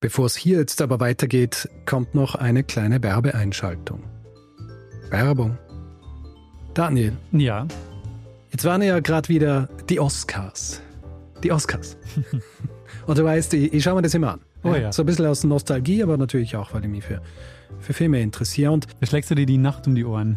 Bevor es hier jetzt aber weitergeht, kommt noch eine kleine Werbeeinschaltung. Werbung. Daniel. Ja. Jetzt waren ja gerade wieder die Oscars. Die Oscars. Und du weißt, ich, ich schaue mir das immer an. Oh ja. So ein bisschen aus Nostalgie, aber natürlich auch, weil ich mich für, für Filme interessiere. Und Da schlägst du dir die Nacht um die Ohren.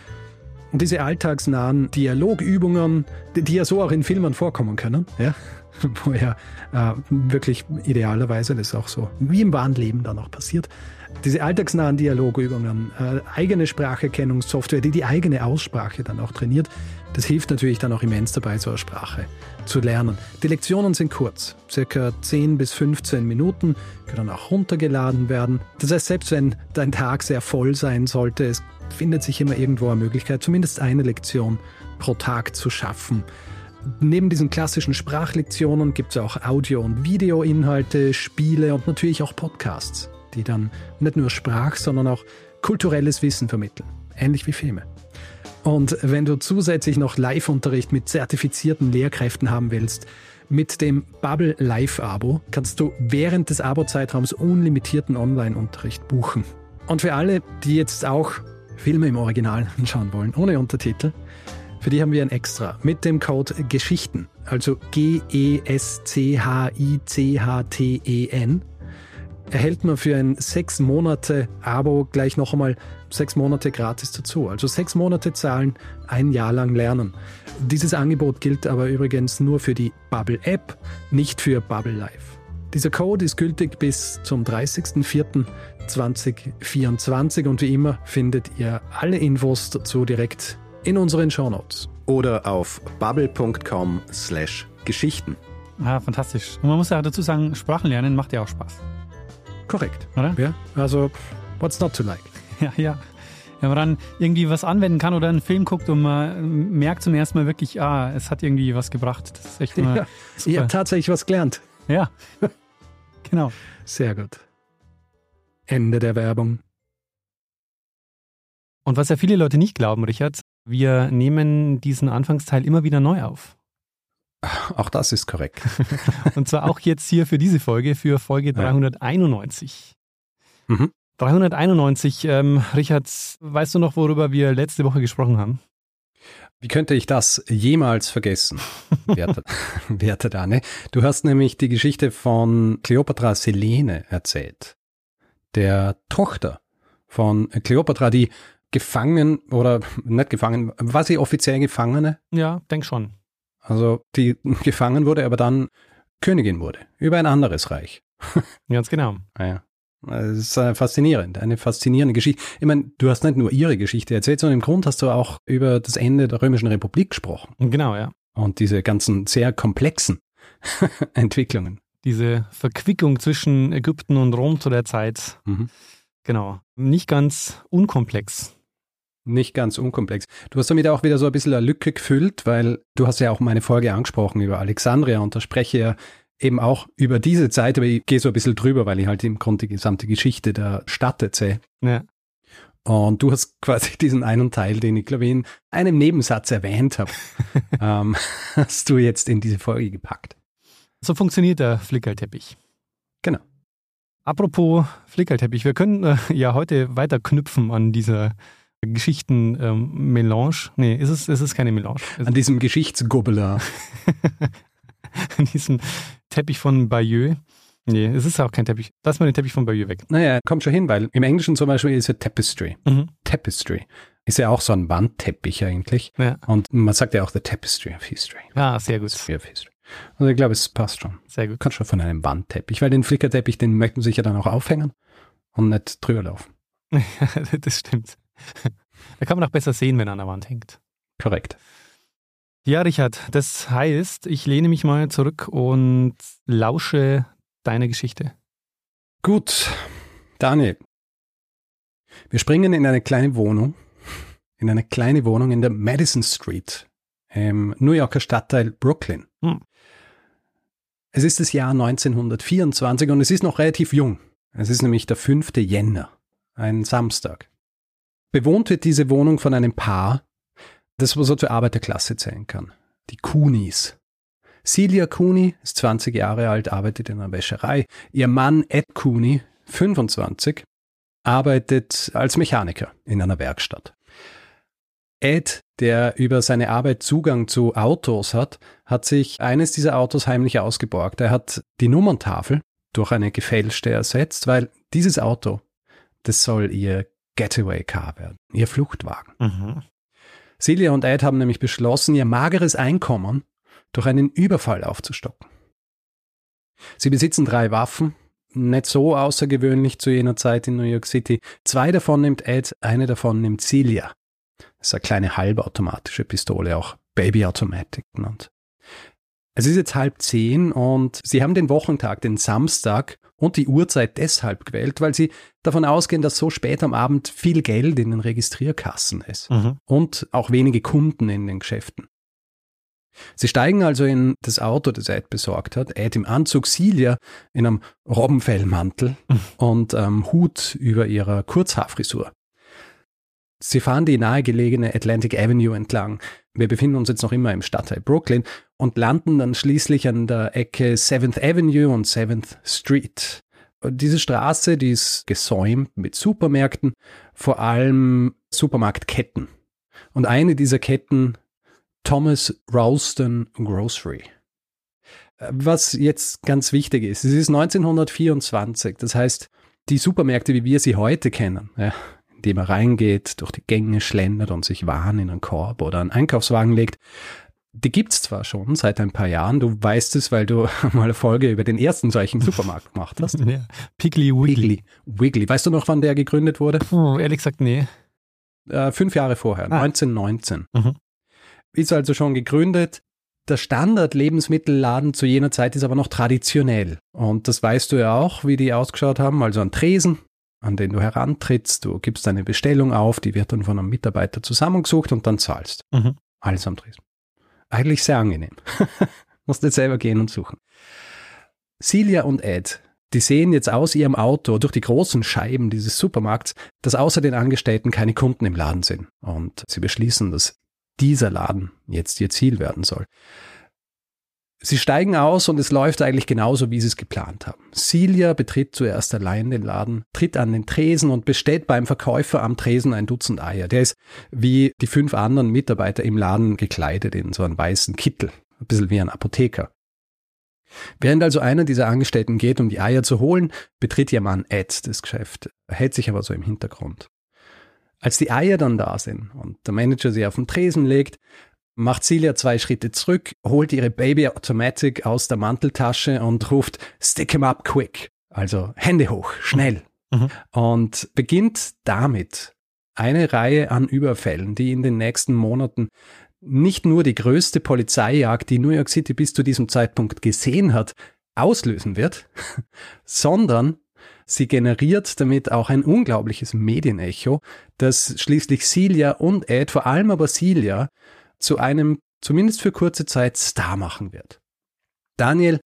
Und diese alltagsnahen Dialogübungen, die, die ja so auch in Filmen vorkommen können, ja, wo ja äh, wirklich idealerweise das auch so wie im wahren Leben dann auch passiert, diese alltagsnahen Dialogübungen, äh, eigene Spracherkennungssoftware, die die eigene Aussprache dann auch trainiert, das hilft natürlich dann auch immens dabei, so eine Sprache zu lernen. Die Lektionen sind kurz, circa 10 bis 15 Minuten, können auch runtergeladen werden. Das heißt, selbst wenn dein Tag sehr voll sein sollte, es findet sich immer irgendwo eine Möglichkeit, zumindest eine Lektion pro Tag zu schaffen. Neben diesen klassischen Sprachlektionen gibt es auch Audio- und Videoinhalte, Spiele und natürlich auch Podcasts, die dann nicht nur Sprach, sondern auch kulturelles Wissen vermitteln. Ähnlich wie Filme. Und wenn du zusätzlich noch Live-Unterricht mit zertifizierten Lehrkräften haben willst, mit dem Bubble Live-Abo kannst du während des Abo-Zeitraums unlimitierten Online-Unterricht buchen. Und für alle, die jetzt auch Filme im Original anschauen wollen, ohne Untertitel, für die haben wir ein Extra mit dem Code Geschichten, also G-E-S-C-H-I-C-H-T-E-N, erhält man für ein sechs Monate Abo gleich noch einmal sechs Monate gratis dazu. Also sechs Monate zahlen, ein Jahr lang lernen. Dieses Angebot gilt aber übrigens nur für die Bubble App, nicht für Bubble Live. Dieser Code ist gültig bis zum 30.04.2024 und wie immer findet ihr alle Infos dazu direkt in unseren Shownotes. oder auf bubble.com slash Geschichten. Ah, fantastisch. Und man muss ja dazu sagen, Sprachen lernen macht ja auch Spaß. Korrekt. Oder? Ja, also what's not to like? Ja, ja. Wenn man dann irgendwie was anwenden kann oder einen Film guckt und man merkt zum ersten Mal wirklich, ah, es hat irgendwie was gebracht. Das ist echt immer Ja, super. habe tatsächlich was gelernt. Ja, genau. Sehr gut. Ende der Werbung. Und was ja viele Leute nicht glauben, Richard, wir nehmen diesen Anfangsteil immer wieder neu auf. Auch das ist korrekt. Und zwar auch jetzt hier für diese Folge, für Folge 391. Mhm. 391, ähm, Richard, weißt du noch, worüber wir letzte Woche gesprochen haben? Wie könnte ich das jemals vergessen, werter, werter Dane? Du hast nämlich die Geschichte von Kleopatra Selene erzählt. Der Tochter von Kleopatra, die gefangen oder nicht gefangen, war sie offiziell Gefangene? Ja, denk schon. Also die gefangen wurde, aber dann Königin wurde, über ein anderes Reich. Ganz genau. Ah ja. Das ist äh, faszinierend, eine faszinierende Geschichte. Ich meine, du hast nicht nur ihre Geschichte erzählt, sondern im Grund hast du auch über das Ende der Römischen Republik gesprochen Genau, ja. und diese ganzen sehr komplexen Entwicklungen. Diese Verquickung zwischen Ägypten und Rom zu der Zeit. Mhm. Genau. Nicht ganz unkomplex. Nicht ganz unkomplex. Du hast damit auch wieder so ein bisschen eine Lücke gefüllt, weil du hast ja auch meine Folge angesprochen über Alexandria und da spreche ja eben auch über diese Zeit, aber ich gehe so ein bisschen drüber, weil ich halt im Grunde die gesamte Geschichte der Stadt erzähle. Ja. Und du hast quasi diesen einen Teil, den ich glaube ich in einem Nebensatz erwähnt habe, ähm, hast du jetzt in diese Folge gepackt. So funktioniert der Flickerlteppich. Genau. Apropos Flickerlteppich, wir können äh, ja heute weiter knüpfen an dieser Geschichten-Melange. Ähm, nee, ist es, ist es keine Melange. An diesem Geschichtsgobbeler. an diesem Teppich von Bayeux. Nee, es ist auch kein Teppich. Lass mal den Teppich von Bayeux weg. Naja, kommt schon hin, weil im Englischen zum Beispiel ist ja Tapestry. Mhm. Tapestry. Ist ja auch so ein Wandteppich eigentlich. Ja. Und man sagt ja auch The Tapestry of History. Ah, sehr gut. History of History. Also ich glaube, es passt schon. Sehr gut. Kann schon von einem Wandteppich, weil den Flickerteppich, den möchten sich ja dann auch aufhängen und nicht drüber laufen. das stimmt. Da kann man auch besser sehen, wenn er an der Wand hängt. Korrekt. Ja, Richard, das heißt, ich lehne mich mal zurück und lausche deine Geschichte. Gut, Daniel. Wir springen in eine kleine Wohnung, in eine kleine Wohnung in der Madison Street im New Yorker Stadtteil Brooklyn. Hm. Es ist das Jahr 1924 und es ist noch relativ jung. Es ist nämlich der 5. Jänner, ein Samstag. Bewohnt wird diese Wohnung von einem Paar, das man so zur Arbeiterklasse zählen kann. Die Coonies. Celia Cooney ist 20 Jahre alt, arbeitet in einer Wäscherei. Ihr Mann Ed Cooney, 25, arbeitet als Mechaniker in einer Werkstatt. Ed, der über seine Arbeit Zugang zu Autos hat, hat sich eines dieser Autos heimlich ausgeborgt. Er hat die Nummerntafel durch eine gefälschte ersetzt, weil dieses Auto, das soll ihr Getaway Car werden, ihr Fluchtwagen. Mhm. Celia und Ed haben nämlich beschlossen, ihr mageres Einkommen durch einen Überfall aufzustocken. Sie besitzen drei Waffen, nicht so außergewöhnlich zu jener Zeit in New York City. Zwei davon nimmt Ed, eine davon nimmt Celia. Das ist eine kleine halbautomatische Pistole, auch Baby Automatic genannt. Es ist jetzt halb zehn und sie haben den Wochentag, den Samstag und die Uhrzeit deshalb gewählt, weil sie davon ausgehen, dass so spät am Abend viel Geld in den Registrierkassen ist Mhm. und auch wenige Kunden in den Geschäften. Sie steigen also in das Auto, das Ed besorgt hat. Ed im Anzug, Celia in einem Robbenfellmantel und ähm, Hut über ihrer Kurzhaarfrisur. Sie fahren die nahegelegene Atlantic Avenue entlang. Wir befinden uns jetzt noch immer im Stadtteil Brooklyn und landen dann schließlich an der Ecke 7th Avenue und 7th Street. Diese Straße, die ist gesäumt mit Supermärkten, vor allem Supermarktketten. Und eine dieser Ketten, Thomas Ralston Grocery. Was jetzt ganz wichtig ist, es ist 1924, das heißt, die Supermärkte, wie wir sie heute kennen, ja, indem man reingeht, durch die Gänge schlendert und sich Waren in einen Korb oder einen Einkaufswagen legt, die gibt's zwar schon seit ein paar Jahren, du weißt es, weil du mal eine Folge über den ersten solchen Supermarkt gemacht hast. Ja. Piggly Wiggly. Wiggly. Wiggly. Weißt du noch, wann der gegründet wurde? Puh, ehrlich gesagt, nee. Äh, fünf Jahre vorher, Ah. 1919. Mhm. Ist also schon gegründet. Der Standard-Lebensmittelladen zu jener Zeit ist aber noch traditionell. Und das weißt du ja auch, wie die ausgeschaut haben. Also ein Tresen, an den du herantrittst, du gibst deine Bestellung auf, die wird dann von einem Mitarbeiter zusammengesucht und dann zahlst. Mhm. Alles am Tresen. Eigentlich sehr angenehm. Musst nicht selber gehen und suchen. Celia und Ed, die sehen jetzt aus ihrem Auto durch die großen Scheiben dieses Supermarkts, dass außer den Angestellten keine Kunden im Laden sind. Und sie beschließen, dass dieser Laden jetzt ihr Ziel werden soll. Sie steigen aus und es läuft eigentlich genauso, wie sie es geplant haben. Celia betritt zuerst allein den Laden, tritt an den Tresen und bestellt beim Verkäufer am Tresen ein Dutzend Eier. Der ist wie die fünf anderen Mitarbeiter im Laden gekleidet in so einen weißen Kittel. Ein bisschen wie ein Apotheker. Während also einer dieser Angestellten geht, um die Eier zu holen, betritt ihr Mann Ed das Geschäft, hält sich aber so im Hintergrund. Als die Eier dann da sind und der Manager sie auf den Tresen legt, macht Celia zwei Schritte zurück, holt ihre Baby Automatic aus der Manteltasche und ruft Stick 'em up quick. Also Hände hoch, schnell. Mhm. Und beginnt damit eine Reihe an Überfällen, die in den nächsten Monaten nicht nur die größte Polizeijagd, die New York City bis zu diesem Zeitpunkt gesehen hat, auslösen wird, sondern Sie generiert damit auch ein unglaubliches Medienecho, das schließlich Celia und Ed, vor allem aber Celia, zu einem, zumindest für kurze Zeit, Star machen wird. Daniel,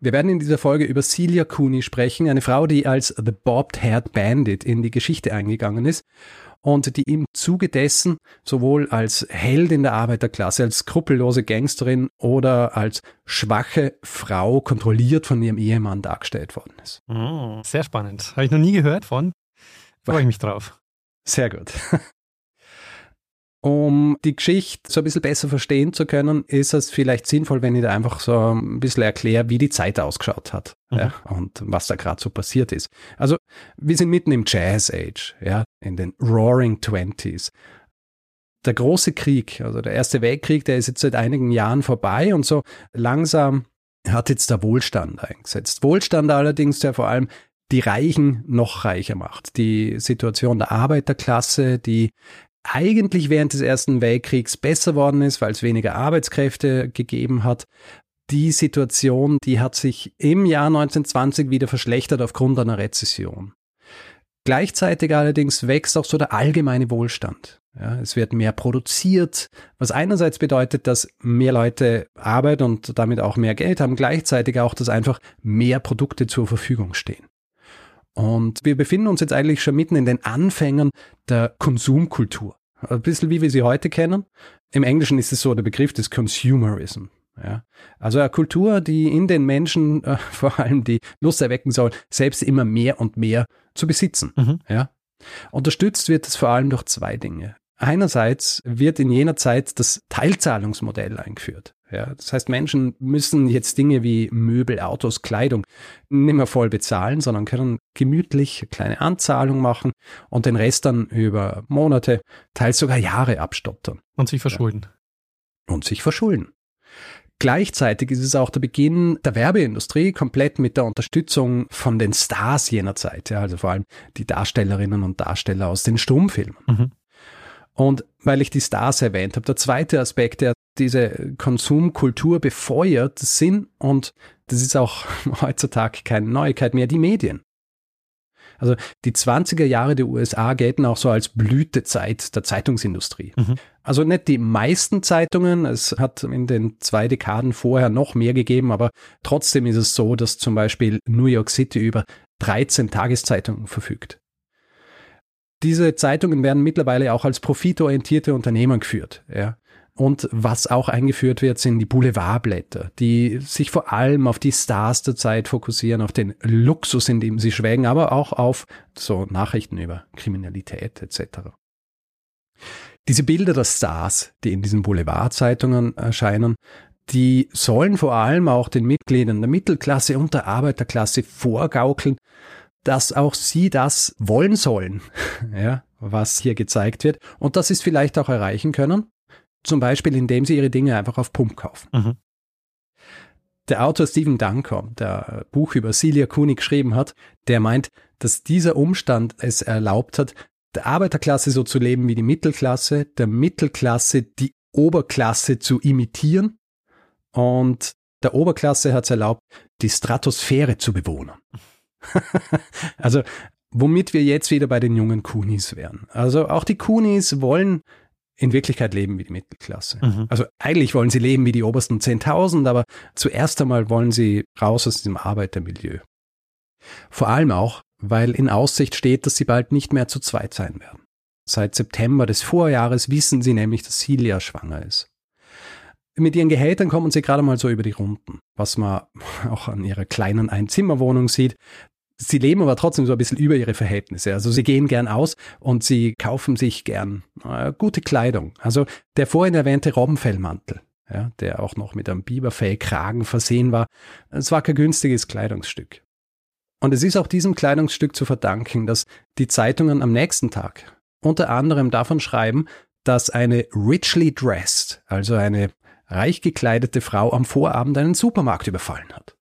wir werden in dieser Folge über Celia Cooney sprechen, eine Frau, die als The Bobbed-Haired Bandit in die Geschichte eingegangen ist und die im Zuge dessen sowohl als Held in der Arbeiterklasse, als skrupellose Gangsterin oder als schwache Frau kontrolliert von ihrem Ehemann dargestellt worden ist. Oh, sehr spannend. Habe ich noch nie gehört von. Freue ich mich drauf. Sehr gut. Um die Geschichte so ein bisschen besser verstehen zu können, ist es vielleicht sinnvoll, wenn ich da einfach so ein bisschen erkläre, wie die Zeit ausgeschaut hat mhm. ja, und was da gerade so passiert ist. Also wir sind mitten im Jazz Age, ja, in den Roaring Twenties. Der große Krieg, also der Erste Weltkrieg, der ist jetzt seit einigen Jahren vorbei und so langsam hat jetzt der Wohlstand eingesetzt. Wohlstand allerdings, der vor allem die Reichen noch reicher macht. Die Situation der Arbeiterklasse, die eigentlich während des Ersten Weltkriegs besser worden ist, weil es weniger Arbeitskräfte gegeben hat. Die Situation, die hat sich im Jahr 1920 wieder verschlechtert aufgrund einer Rezession. Gleichzeitig allerdings wächst auch so der allgemeine Wohlstand. Ja, es wird mehr produziert, was einerseits bedeutet, dass mehr Leute Arbeit und damit auch mehr Geld haben, gleichzeitig auch, dass einfach mehr Produkte zur Verfügung stehen. Und wir befinden uns jetzt eigentlich schon mitten in den Anfängen der Konsumkultur. Ein bisschen wie wir sie heute kennen. Im Englischen ist es so der Begriff des Consumerism. Ja, also eine Kultur, die in den Menschen äh, vor allem die Lust erwecken soll, selbst immer mehr und mehr zu besitzen. Mhm. Ja, unterstützt wird es vor allem durch zwei Dinge. Einerseits wird in jener Zeit das Teilzahlungsmodell eingeführt. Ja, das heißt, Menschen müssen jetzt Dinge wie Möbel, Autos, Kleidung nicht mehr voll bezahlen, sondern können gemütlich kleine Anzahlung machen und den Rest dann über Monate, teils sogar Jahre abstottern. Und sich verschulden. Ja. Und sich verschulden. Gleichzeitig ist es auch der Beginn der Werbeindustrie, komplett mit der Unterstützung von den Stars jener Zeit, ja, also vor allem die Darstellerinnen und Darsteller aus den Stummfilmen. Mhm. Und weil ich die Stars erwähnt habe, der zweite Aspekt, der diese Konsumkultur befeuert, sind, und das ist auch heutzutage keine Neuigkeit mehr, die Medien. Also die 20er Jahre der USA gelten auch so als Blütezeit der Zeitungsindustrie. Mhm. Also nicht die meisten Zeitungen, es hat in den zwei Dekaden vorher noch mehr gegeben, aber trotzdem ist es so, dass zum Beispiel New York City über 13 Tageszeitungen verfügt. Diese Zeitungen werden mittlerweile auch als profitorientierte Unternehmen geführt. Ja. Und was auch eingeführt wird, sind die Boulevardblätter, die sich vor allem auf die Stars der Zeit fokussieren, auf den Luxus, in dem sie schwelgen, aber auch auf so Nachrichten über Kriminalität etc. Diese Bilder der Stars, die in diesen Boulevardzeitungen erscheinen, die sollen vor allem auch den Mitgliedern der Mittelklasse und der Arbeiterklasse vorgaukeln, dass auch sie das wollen sollen, ja, was hier gezeigt wird und dass sie es vielleicht auch erreichen können, zum Beispiel, indem sie ihre Dinge einfach auf Pump kaufen. Mhm. Der Autor Stephen Dunker, der Buch über Celia Cooney geschrieben hat, der meint, dass dieser Umstand es erlaubt hat, der Arbeiterklasse so zu leben wie die Mittelklasse, der Mittelklasse die Oberklasse zu imitieren und der Oberklasse hat es erlaubt, die Stratosphäre zu bewohnen. also, womit wir jetzt wieder bei den jungen Kunis wären. Also auch die Kunis wollen in Wirklichkeit leben wie die Mittelklasse. Mhm. Also eigentlich wollen sie leben wie die obersten 10.000, aber zuerst einmal wollen sie raus aus diesem Arbeitermilieu. Vor allem auch, weil in Aussicht steht, dass sie bald nicht mehr zu zweit sein werden. Seit September des Vorjahres wissen sie nämlich, dass Celia schwanger ist. Mit ihren Gehältern kommen sie gerade mal so über die Runden, was man auch an ihrer kleinen Einzimmerwohnung sieht. Sie leben aber trotzdem so ein bisschen über ihre Verhältnisse. Also sie gehen gern aus und sie kaufen sich gern äh, gute Kleidung. Also der vorhin erwähnte Robbenfellmantel, ja, der auch noch mit einem Biberfellkragen versehen war, es war kein günstiges Kleidungsstück. Und es ist auch diesem Kleidungsstück zu verdanken, dass die Zeitungen am nächsten Tag unter anderem davon schreiben, dass eine richly dressed, also eine reich gekleidete Frau am Vorabend einen Supermarkt überfallen hat.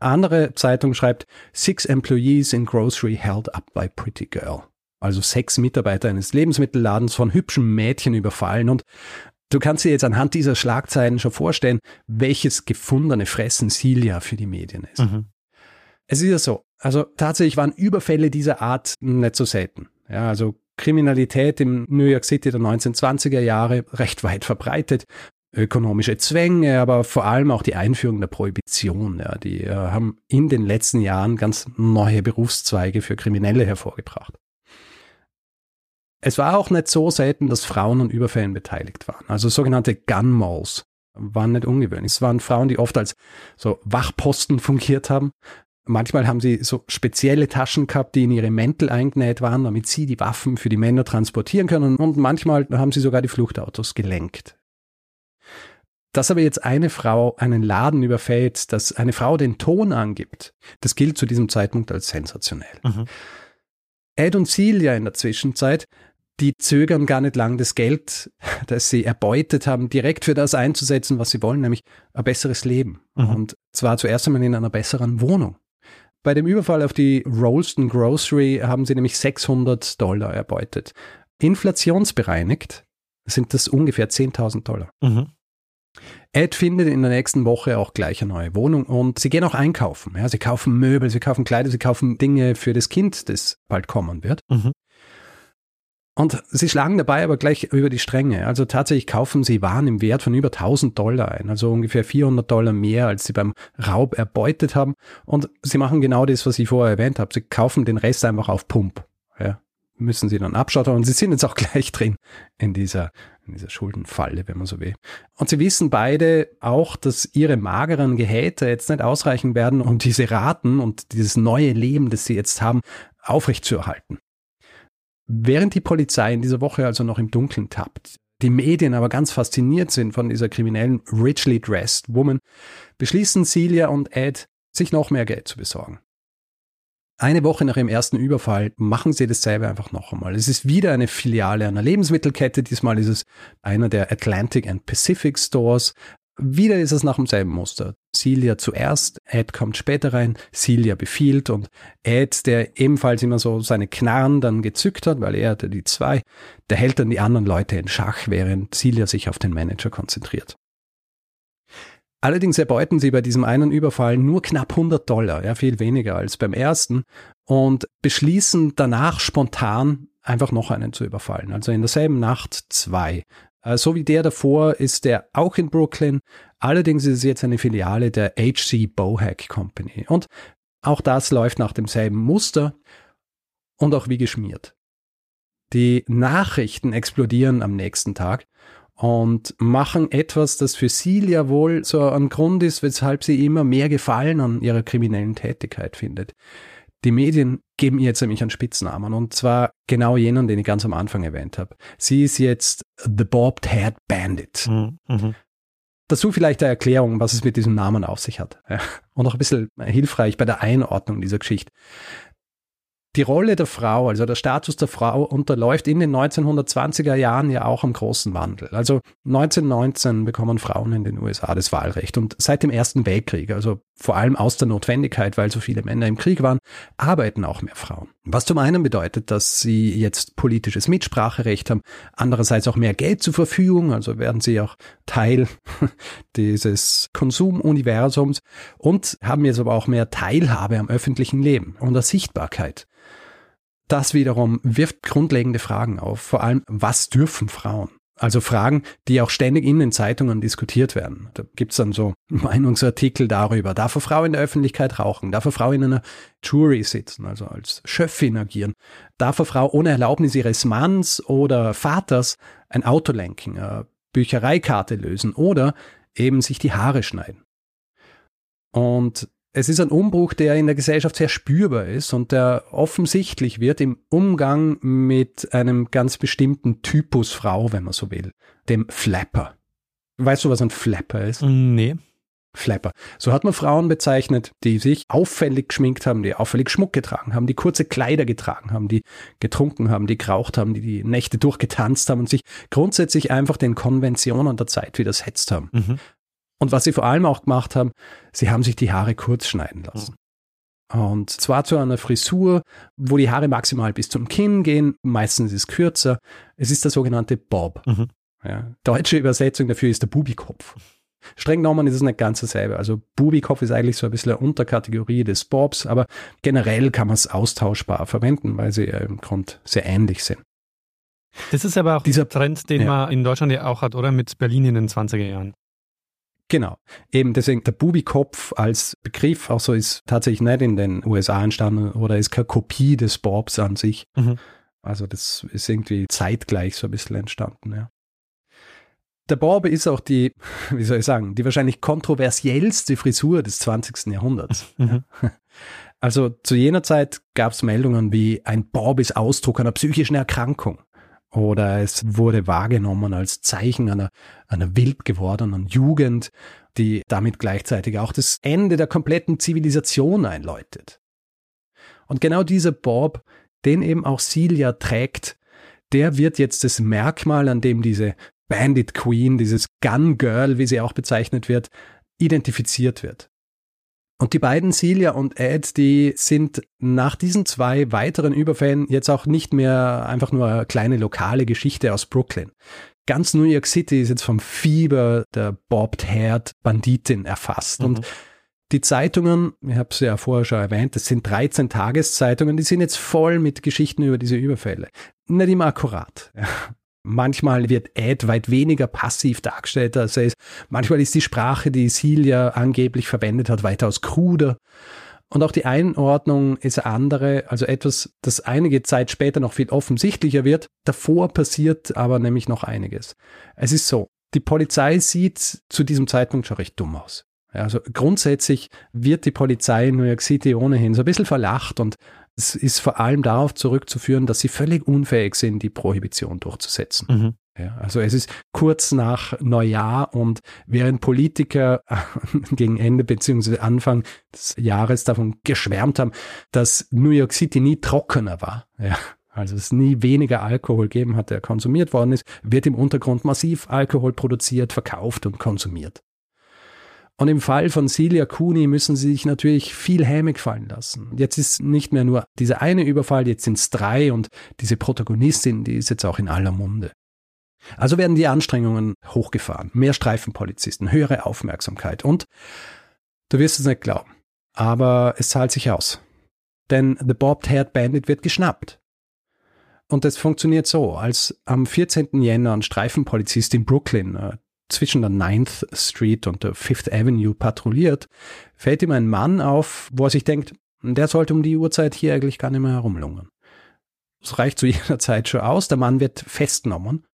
Andere Zeitung schreibt, Six Employees in Grocery held up by Pretty Girl. Also sechs Mitarbeiter eines Lebensmittelladens von hübschen Mädchen überfallen und Du kannst dir jetzt anhand dieser Schlagzeilen schon vorstellen, welches gefundene Fressen Silja für die Medien ist. Mhm. Es ist ja so, Also tatsächlich waren Überfälle dieser Art nicht so selten. Ja, also Kriminalität im New York City der 1920er Jahre recht weit verbreitet. Ökonomische Zwänge, aber vor allem auch die Einführung der Prohibition. Ja, die äh, haben in den letzten Jahren ganz neue Berufszweige für Kriminelle hervorgebracht. Es war auch nicht so selten, dass Frauen an Überfällen beteiligt waren. Also sogenannte Gun Malls waren nicht ungewöhnlich. Es waren Frauen, die oft als so Wachposten fungiert haben. Manchmal haben sie so spezielle Taschen gehabt, die in ihre Mäntel eingenäht waren, damit sie die Waffen für die Männer transportieren können. Und manchmal haben sie sogar die Fluchtautos gelenkt. Dass aber jetzt eine Frau einen Laden überfällt, dass eine Frau den Ton angibt, das gilt zu diesem Zeitpunkt als sensationell. Mhm. Ed und Celia in der Zwischenzeit die zögern gar nicht lang, das Geld, das sie erbeutet haben, direkt für das einzusetzen, was sie wollen, nämlich ein besseres Leben. Mhm. Und zwar zuerst einmal in einer besseren Wohnung. Bei dem Überfall auf die Rolston Grocery haben sie nämlich 600 Dollar erbeutet. Inflationsbereinigt sind das ungefähr 10.000 Dollar. Mhm. Ed findet in der nächsten Woche auch gleich eine neue Wohnung und sie gehen auch einkaufen. Ja, sie kaufen Möbel, sie kaufen Kleider, sie kaufen Dinge für das Kind, das bald kommen wird. Mhm. Und sie schlagen dabei aber gleich über die Stränge. Also tatsächlich kaufen sie Waren im Wert von über 1000 Dollar ein, also ungefähr 400 Dollar mehr, als sie beim Raub erbeutet haben. Und sie machen genau das, was ich vorher erwähnt habe. Sie kaufen den Rest einfach auf Pump. Ja, müssen sie dann abschottern und sie sind jetzt auch gleich drin in dieser, in dieser Schuldenfalle, wenn man so will. Und sie wissen beide auch, dass ihre mageren Gehälter jetzt nicht ausreichen werden, um diese Raten und dieses neue Leben, das sie jetzt haben, aufrechtzuerhalten. Während die Polizei in dieser Woche also noch im Dunkeln tappt, die Medien aber ganz fasziniert sind von dieser kriminellen richly dressed woman, beschließen Celia und Ed, sich noch mehr Geld zu besorgen. Eine Woche nach dem ersten Überfall machen sie dasselbe einfach noch einmal. Es ist wieder eine Filiale einer Lebensmittelkette. Diesmal ist es einer der Atlantic and Pacific Stores. Wieder ist es nach demselben Muster. Celia zuerst, Ed kommt später rein, Celia befiehlt und Ed, der ebenfalls immer so seine Knarren dann gezückt hat, weil er hatte die zwei, der hält dann die anderen Leute in Schach, während Celia sich auf den Manager konzentriert. Allerdings erbeuten sie bei diesem einen Überfall nur knapp 100 Dollar, ja viel weniger als beim ersten, und beschließen danach spontan einfach noch einen zu überfallen. Also in derselben Nacht zwei. Äh, so wie der davor ist der auch in Brooklyn. Allerdings ist es jetzt eine Filiale der HC Bohack Company. Und auch das läuft nach demselben Muster und auch wie geschmiert. Die Nachrichten explodieren am nächsten Tag und machen etwas, das für Celia wohl so ein Grund ist, weshalb sie immer mehr Gefallen an ihrer kriminellen Tätigkeit findet. Die Medien geben ihr jetzt nämlich einen Spitznamen und zwar genau jenen, den ich ganz am Anfang erwähnt habe. Sie ist jetzt The Bobbed Head Bandit. Mhm. mhm. Dazu vielleicht eine Erklärung, was es mit diesem Namen auf sich hat. Ja. Und auch ein bisschen hilfreich bei der Einordnung dieser Geschichte die Rolle der Frau, also der Status der Frau unterläuft in den 1920er Jahren ja auch einen großen Wandel. Also 1919 bekommen Frauen in den USA das Wahlrecht und seit dem Ersten Weltkrieg, also vor allem aus der Notwendigkeit, weil so viele Männer im Krieg waren, arbeiten auch mehr Frauen. Was zum einen bedeutet, dass sie jetzt politisches Mitspracherecht haben, andererseits auch mehr Geld zur Verfügung, also werden sie auch Teil dieses Konsumuniversums und haben jetzt aber auch mehr Teilhabe am öffentlichen Leben und der Sichtbarkeit. Das wiederum wirft grundlegende Fragen auf. Vor allem, was dürfen Frauen? Also Fragen, die auch ständig in den Zeitungen diskutiert werden. Da gibt's dann so Meinungsartikel darüber. Darf eine Frau in der Öffentlichkeit rauchen? Darf eine Frau in einer Jury sitzen, also als Schöffin agieren? Darf eine Frau ohne Erlaubnis ihres Manns oder Vaters ein Auto lenken, eine Büchereikarte lösen oder eben sich die Haare schneiden? Und es ist ein Umbruch, der in der Gesellschaft sehr spürbar ist und der offensichtlich wird im Umgang mit einem ganz bestimmten Typus Frau, wenn man so will, dem Flapper. Weißt du, was ein Flapper ist? Nee. Flapper. So hat man Frauen bezeichnet, die sich auffällig geschminkt haben, die auffällig Schmuck getragen haben, die kurze Kleider getragen haben, die getrunken haben, die geraucht haben, die die Nächte durchgetanzt haben und sich grundsätzlich einfach den Konventionen der Zeit widersetzt haben. Mhm. Und was sie vor allem auch gemacht haben, sie haben sich die Haare kurz schneiden lassen. Und zwar zu einer Frisur, wo die Haare maximal bis zum Kinn gehen, meistens ist es kürzer. Es ist der sogenannte Bob. Mhm. Ja, deutsche Übersetzung dafür ist der Bubikopf. Streng genommen ist es nicht ganz dasselbe. Also Bubikopf ist eigentlich so ein bisschen eine Unterkategorie des Bobs, aber generell kann man es austauschbar verwenden, weil sie im Grund sehr ähnlich sind. Das ist aber auch dieser Trend, den ja. man in Deutschland ja auch hat, oder? Mit Berlin in den 20er Jahren. Genau. Eben deswegen der Bubikopf als Begriff auch so ist tatsächlich nicht in den USA entstanden oder ist keine Kopie des Bobs an sich. Mhm. Also das ist irgendwie zeitgleich so ein bisschen entstanden, ja. Der Bob ist auch die, wie soll ich sagen, die wahrscheinlich kontroversiellste Frisur des 20. Jahrhunderts. Mhm. Also zu jener Zeit gab es Meldungen wie ein Bob ist Ausdruck einer psychischen Erkrankung oder es wurde wahrgenommen als Zeichen einer, einer wild gewordenen Jugend, die damit gleichzeitig auch das Ende der kompletten Zivilisation einläutet. Und genau dieser Bob, den eben auch Celia trägt, der wird jetzt das Merkmal, an dem diese Bandit Queen, dieses Gun Girl, wie sie auch bezeichnet wird, identifiziert wird. Und die beiden, Celia und Ed, die sind nach diesen zwei weiteren Überfällen jetzt auch nicht mehr einfach nur eine kleine lokale Geschichte aus Brooklyn. Ganz New York City ist jetzt vom Fieber der Bobbed Haired Banditin erfasst. Mhm. Und die Zeitungen, ich habe es ja vorher schon erwähnt, das sind 13 Tageszeitungen, die sind jetzt voll mit Geschichten über diese Überfälle. Nicht immer akkurat. Manchmal wird Ed weit weniger passiv dargestellt, als er ist. Manchmal ist die Sprache, die Silja angeblich verwendet hat, weitaus kruder. Und auch die Einordnung ist andere, also etwas, das einige Zeit später noch viel offensichtlicher wird. Davor passiert aber nämlich noch einiges. Es ist so, die Polizei sieht zu diesem Zeitpunkt schon recht dumm aus. Also grundsätzlich wird die Polizei in New York City ohnehin so ein bisschen verlacht und es ist vor allem darauf zurückzuführen, dass sie völlig unfähig sind, die Prohibition durchzusetzen. Mhm. Ja, also es ist kurz nach Neujahr und während Politiker gegen Ende bzw. Anfang des Jahres davon geschwärmt haben, dass New York City nie trockener war, ja, also es nie weniger Alkohol gegeben hat, der konsumiert worden ist, wird im Untergrund massiv Alkohol produziert, verkauft und konsumiert. Und im Fall von Celia Cooney müssen sie sich natürlich viel Häme fallen lassen. Jetzt ist nicht mehr nur dieser eine Überfall, jetzt sind es drei und diese Protagonistin, die ist jetzt auch in aller Munde. Also werden die Anstrengungen hochgefahren. Mehr Streifenpolizisten, höhere Aufmerksamkeit und du wirst es nicht glauben, aber es zahlt sich aus. Denn The Bobbed Haired Bandit wird geschnappt. Und das funktioniert so, als am 14. Jänner ein Streifenpolizist in Brooklyn äh, zwischen der 9th Street und der 5th Avenue patrouilliert, fällt ihm ein Mann auf, wo er sich denkt, der sollte um die Uhrzeit hier eigentlich gar nicht mehr herumlungern. Das reicht zu jeder Zeit schon aus. Der Mann wird festgenommen.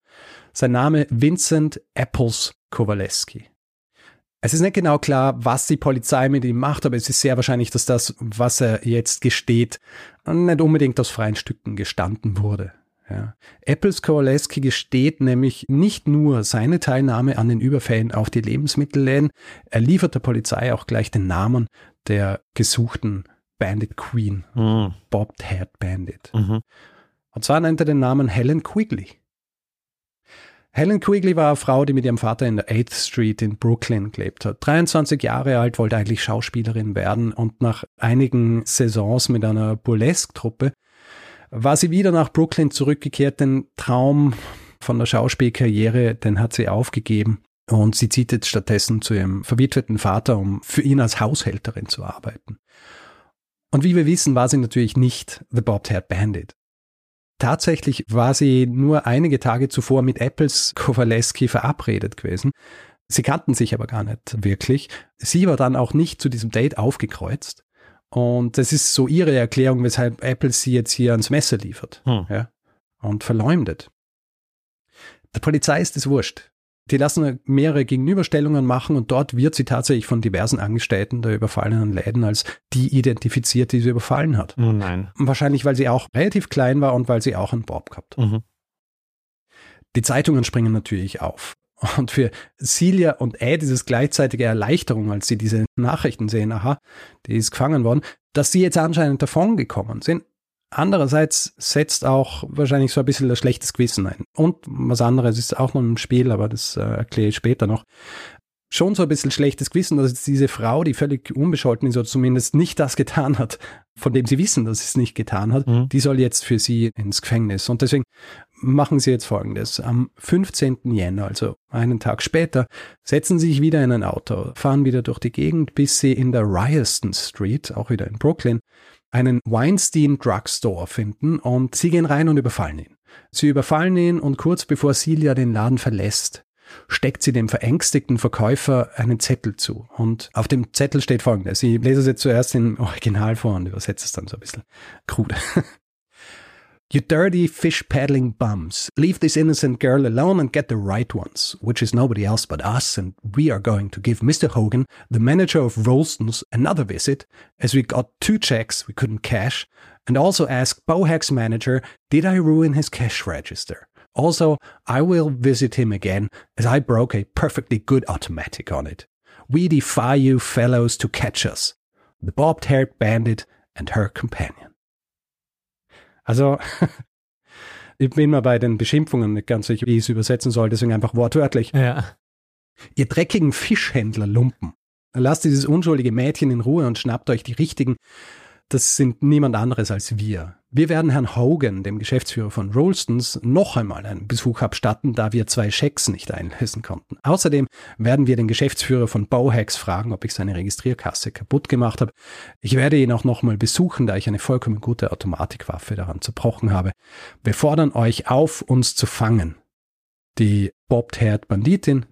Sein Name Vincent Apples Kowaleski. Es ist nicht genau klar, was die Polizei mit ihm macht, aber es ist sehr wahrscheinlich, dass das, was er jetzt gesteht, nicht unbedingt aus freien Stücken gestanden wurde. Ja. Apples Kowaleski gesteht nämlich nicht nur seine Teilnahme an den Überfällen auf die Lebensmittelläden, er liefert der Polizei auch gleich den Namen der gesuchten Bandit Queen, mhm. Bobbed Head Bandit. Mhm. Und zwar nennt er den Namen Helen Quigley. Helen Quigley war eine Frau, die mit ihrem Vater in der 8th Street in Brooklyn gelebt hat. 23 Jahre alt, wollte eigentlich Schauspielerin werden und nach einigen Saisons mit einer Burlesque-Truppe war sie wieder nach Brooklyn zurückgekehrt. Den Traum von der Schauspielkarriere, den hat sie aufgegeben. Und sie zieht jetzt stattdessen zu ihrem verwitweten Vater, um für ihn als Haushälterin zu arbeiten. Und wie wir wissen, war sie natürlich nicht The Bobbed Haired Bandit. Tatsächlich war sie nur einige Tage zuvor mit Apples Kowaleski verabredet gewesen. Sie kannten sich aber gar nicht wirklich. Sie war dann auch nicht zu diesem Date aufgekreuzt. Und das ist so ihre Erklärung, weshalb Apple sie jetzt hier ans Messer liefert hm. ja, und verleumdet. Der Polizei ist es wurscht. Die lassen mehrere Gegenüberstellungen machen und dort wird sie tatsächlich von diversen Angestellten der überfallenen Läden als die identifiziert, die sie überfallen hat. Oh nein. Wahrscheinlich, weil sie auch relativ klein war und weil sie auch einen Bob gehabt. Mhm. Die Zeitungen springen natürlich auf. Und für Celia und Ed ist es gleichzeitige Erleichterung, als sie diese Nachrichten sehen, aha, die ist gefangen worden, dass sie jetzt anscheinend davon gekommen sind. Andererseits setzt auch wahrscheinlich so ein bisschen das schlechtes Gewissen ein. Und was anderes ist auch noch im Spiel, aber das äh, erkläre ich später noch. Schon so ein bisschen schlechtes Gewissen, dass diese Frau, die völlig unbescholten ist oder zumindest nicht das getan hat, von dem sie wissen, dass sie es nicht getan hat, mhm. die soll jetzt für sie ins Gefängnis. Und deswegen machen sie jetzt Folgendes. Am 15. Jänner, also einen Tag später, setzen sie sich wieder in ein Auto, fahren wieder durch die Gegend, bis sie in der Ryerson Street, auch wieder in Brooklyn, einen Weinstein Drugstore finden und sie gehen rein und überfallen ihn. Sie überfallen ihn und kurz bevor Celia den Laden verlässt, steckt sie dem verängstigten Verkäufer einen Zettel zu. Und auf dem Zettel steht folgendes. Ich lese es jetzt zuerst im Original vor und übersetze es dann so ein bisschen krude. You dirty fish paddling bums, leave this innocent girl alone and get the right ones, which is nobody else but us, and we are going to give Mr. Hogan, the manager of Rolston's, another visit, as we got two checks we couldn't cash, and also ask Bohack's manager, did I ruin his cash register? Also, I will visit him again, as I broke a perfectly good automatic on it. We defy you fellows to catch us. The bobbed-haired bandit and her companion. Also, ich bin mal bei den Beschimpfungen nicht ganz sicher, wie ich es übersetzen soll, deswegen einfach wortwörtlich. Ja. Ihr dreckigen Fischhändler-Lumpen. Lasst dieses unschuldige Mädchen in Ruhe und schnappt euch die richtigen das sind niemand anderes als wir. Wir werden Herrn Hogan, dem Geschäftsführer von Rolstons, noch einmal einen Besuch abstatten, da wir zwei Schecks nicht einlösen konnten. Außerdem werden wir den Geschäftsführer von Bowhacks fragen, ob ich seine Registrierkasse kaputt gemacht habe. Ich werde ihn auch nochmal besuchen, da ich eine vollkommen gute Automatikwaffe daran zerbrochen habe. Wir fordern euch auf, uns zu fangen. Die Bobbed-Haired Banditin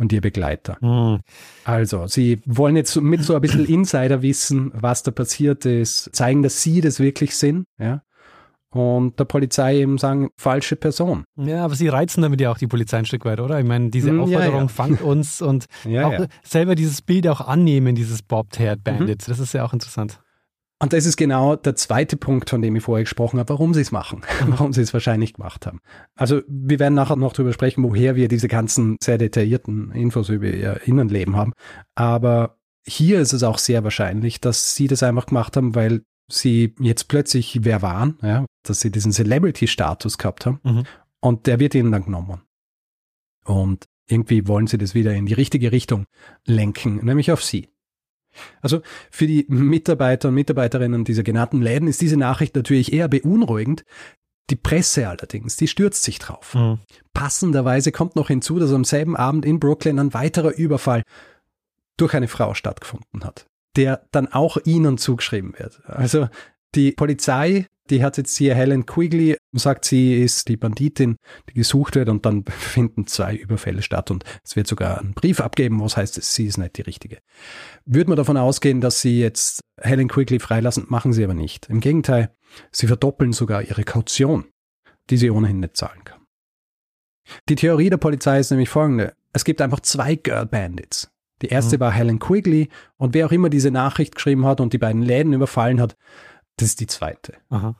und ihr Begleiter. Mhm. Also, sie wollen jetzt mit so ein bisschen Insider wissen, was da passiert ist, zeigen, dass sie das wirklich sind, ja. Und der Polizei eben sagen, falsche Person. Ja, aber sie reizen damit ja auch die Polizei ein Stück weit, oder? Ich meine, diese hm, Aufforderung ja, ja. fangt uns und ja, auch selber dieses Bild auch annehmen, dieses Bobbed-Haired Bandits. Mhm. Das ist ja auch interessant. Und das ist genau der zweite Punkt, von dem ich vorher gesprochen habe, warum sie es machen, warum sie es wahrscheinlich gemacht haben. Also wir werden nachher noch darüber sprechen, woher wir diese ganzen sehr detaillierten Infos über ihr Innenleben haben. Aber hier ist es auch sehr wahrscheinlich, dass sie das einfach gemacht haben, weil sie jetzt plötzlich wer waren, ja, dass sie diesen Celebrity-Status gehabt haben mhm. und der wird ihnen dann genommen. Und irgendwie wollen sie das wieder in die richtige Richtung lenken, nämlich auf sie. Also für die Mitarbeiter und Mitarbeiterinnen dieser genannten Läden ist diese Nachricht natürlich eher beunruhigend. Die Presse allerdings, die stürzt sich drauf. Mhm. Passenderweise kommt noch hinzu, dass am selben Abend in Brooklyn ein weiterer Überfall durch eine Frau stattgefunden hat, der dann auch ihnen zugeschrieben wird. Also die Polizei die hat jetzt hier Helen Quigley, sagt, sie ist die Banditin, die gesucht wird und dann finden zwei Überfälle statt und es wird sogar einen Brief abgeben, was heißt, sie ist nicht die Richtige. Würde man davon ausgehen, dass sie jetzt Helen Quigley freilassen, machen sie aber nicht. Im Gegenteil, sie verdoppeln sogar ihre Kaution, die sie ohnehin nicht zahlen kann. Die Theorie der Polizei ist nämlich folgende. Es gibt einfach zwei Girl Bandits. Die erste mhm. war Helen Quigley und wer auch immer diese Nachricht geschrieben hat und die beiden Läden überfallen hat, das ist die zweite. Aha.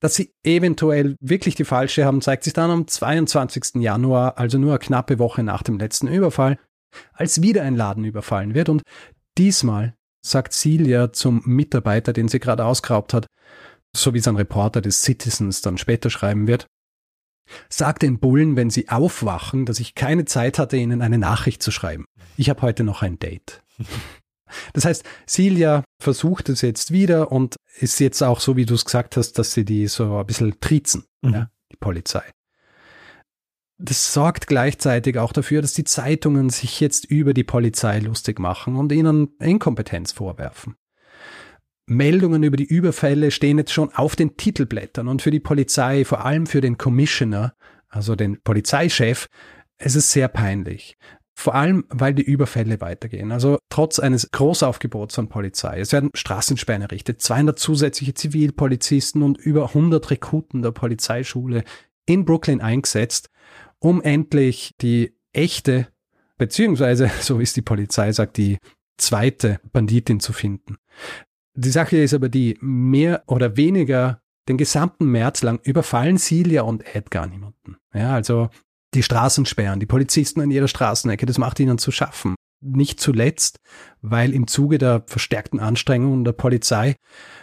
Dass sie eventuell wirklich die falsche haben, zeigt sich dann am 22. Januar, also nur eine knappe Woche nach dem letzten Überfall, als wieder ein Laden überfallen wird. Und diesmal sagt Celia zum Mitarbeiter, den sie gerade ausgeraubt hat, so wie es ein Reporter des Citizens dann später schreiben wird, Sag den Bullen, wenn sie aufwachen, dass ich keine Zeit hatte, ihnen eine Nachricht zu schreiben. Ich habe heute noch ein Date. Das heißt, Silja versucht es jetzt wieder und ist jetzt auch so, wie du es gesagt hast, dass sie die so ein bisschen trizen, mhm. ja, die Polizei. Das sorgt gleichzeitig auch dafür, dass die Zeitungen sich jetzt über die Polizei lustig machen und ihnen Inkompetenz vorwerfen. Meldungen über die Überfälle stehen jetzt schon auf den Titelblättern und für die Polizei, vor allem für den Commissioner, also den Polizeichef, es ist sehr peinlich. Vor allem, weil die Überfälle weitergehen. Also trotz eines Großaufgebots an Polizei. Es werden Straßensperren errichtet, 200 zusätzliche Zivilpolizisten und über 100 Rekruten der Polizeischule in Brooklyn eingesetzt, um endlich die echte, beziehungsweise, so es die Polizei sagt, die zweite Banditin zu finden. Die Sache ist aber die, mehr oder weniger den gesamten März lang überfallen Celia und Edgar niemanden. Ja, also die Straßensperren, die Polizisten an ihrer Straßenecke, das macht ihnen zu schaffen. Nicht zuletzt, weil im Zuge der verstärkten Anstrengungen der Polizei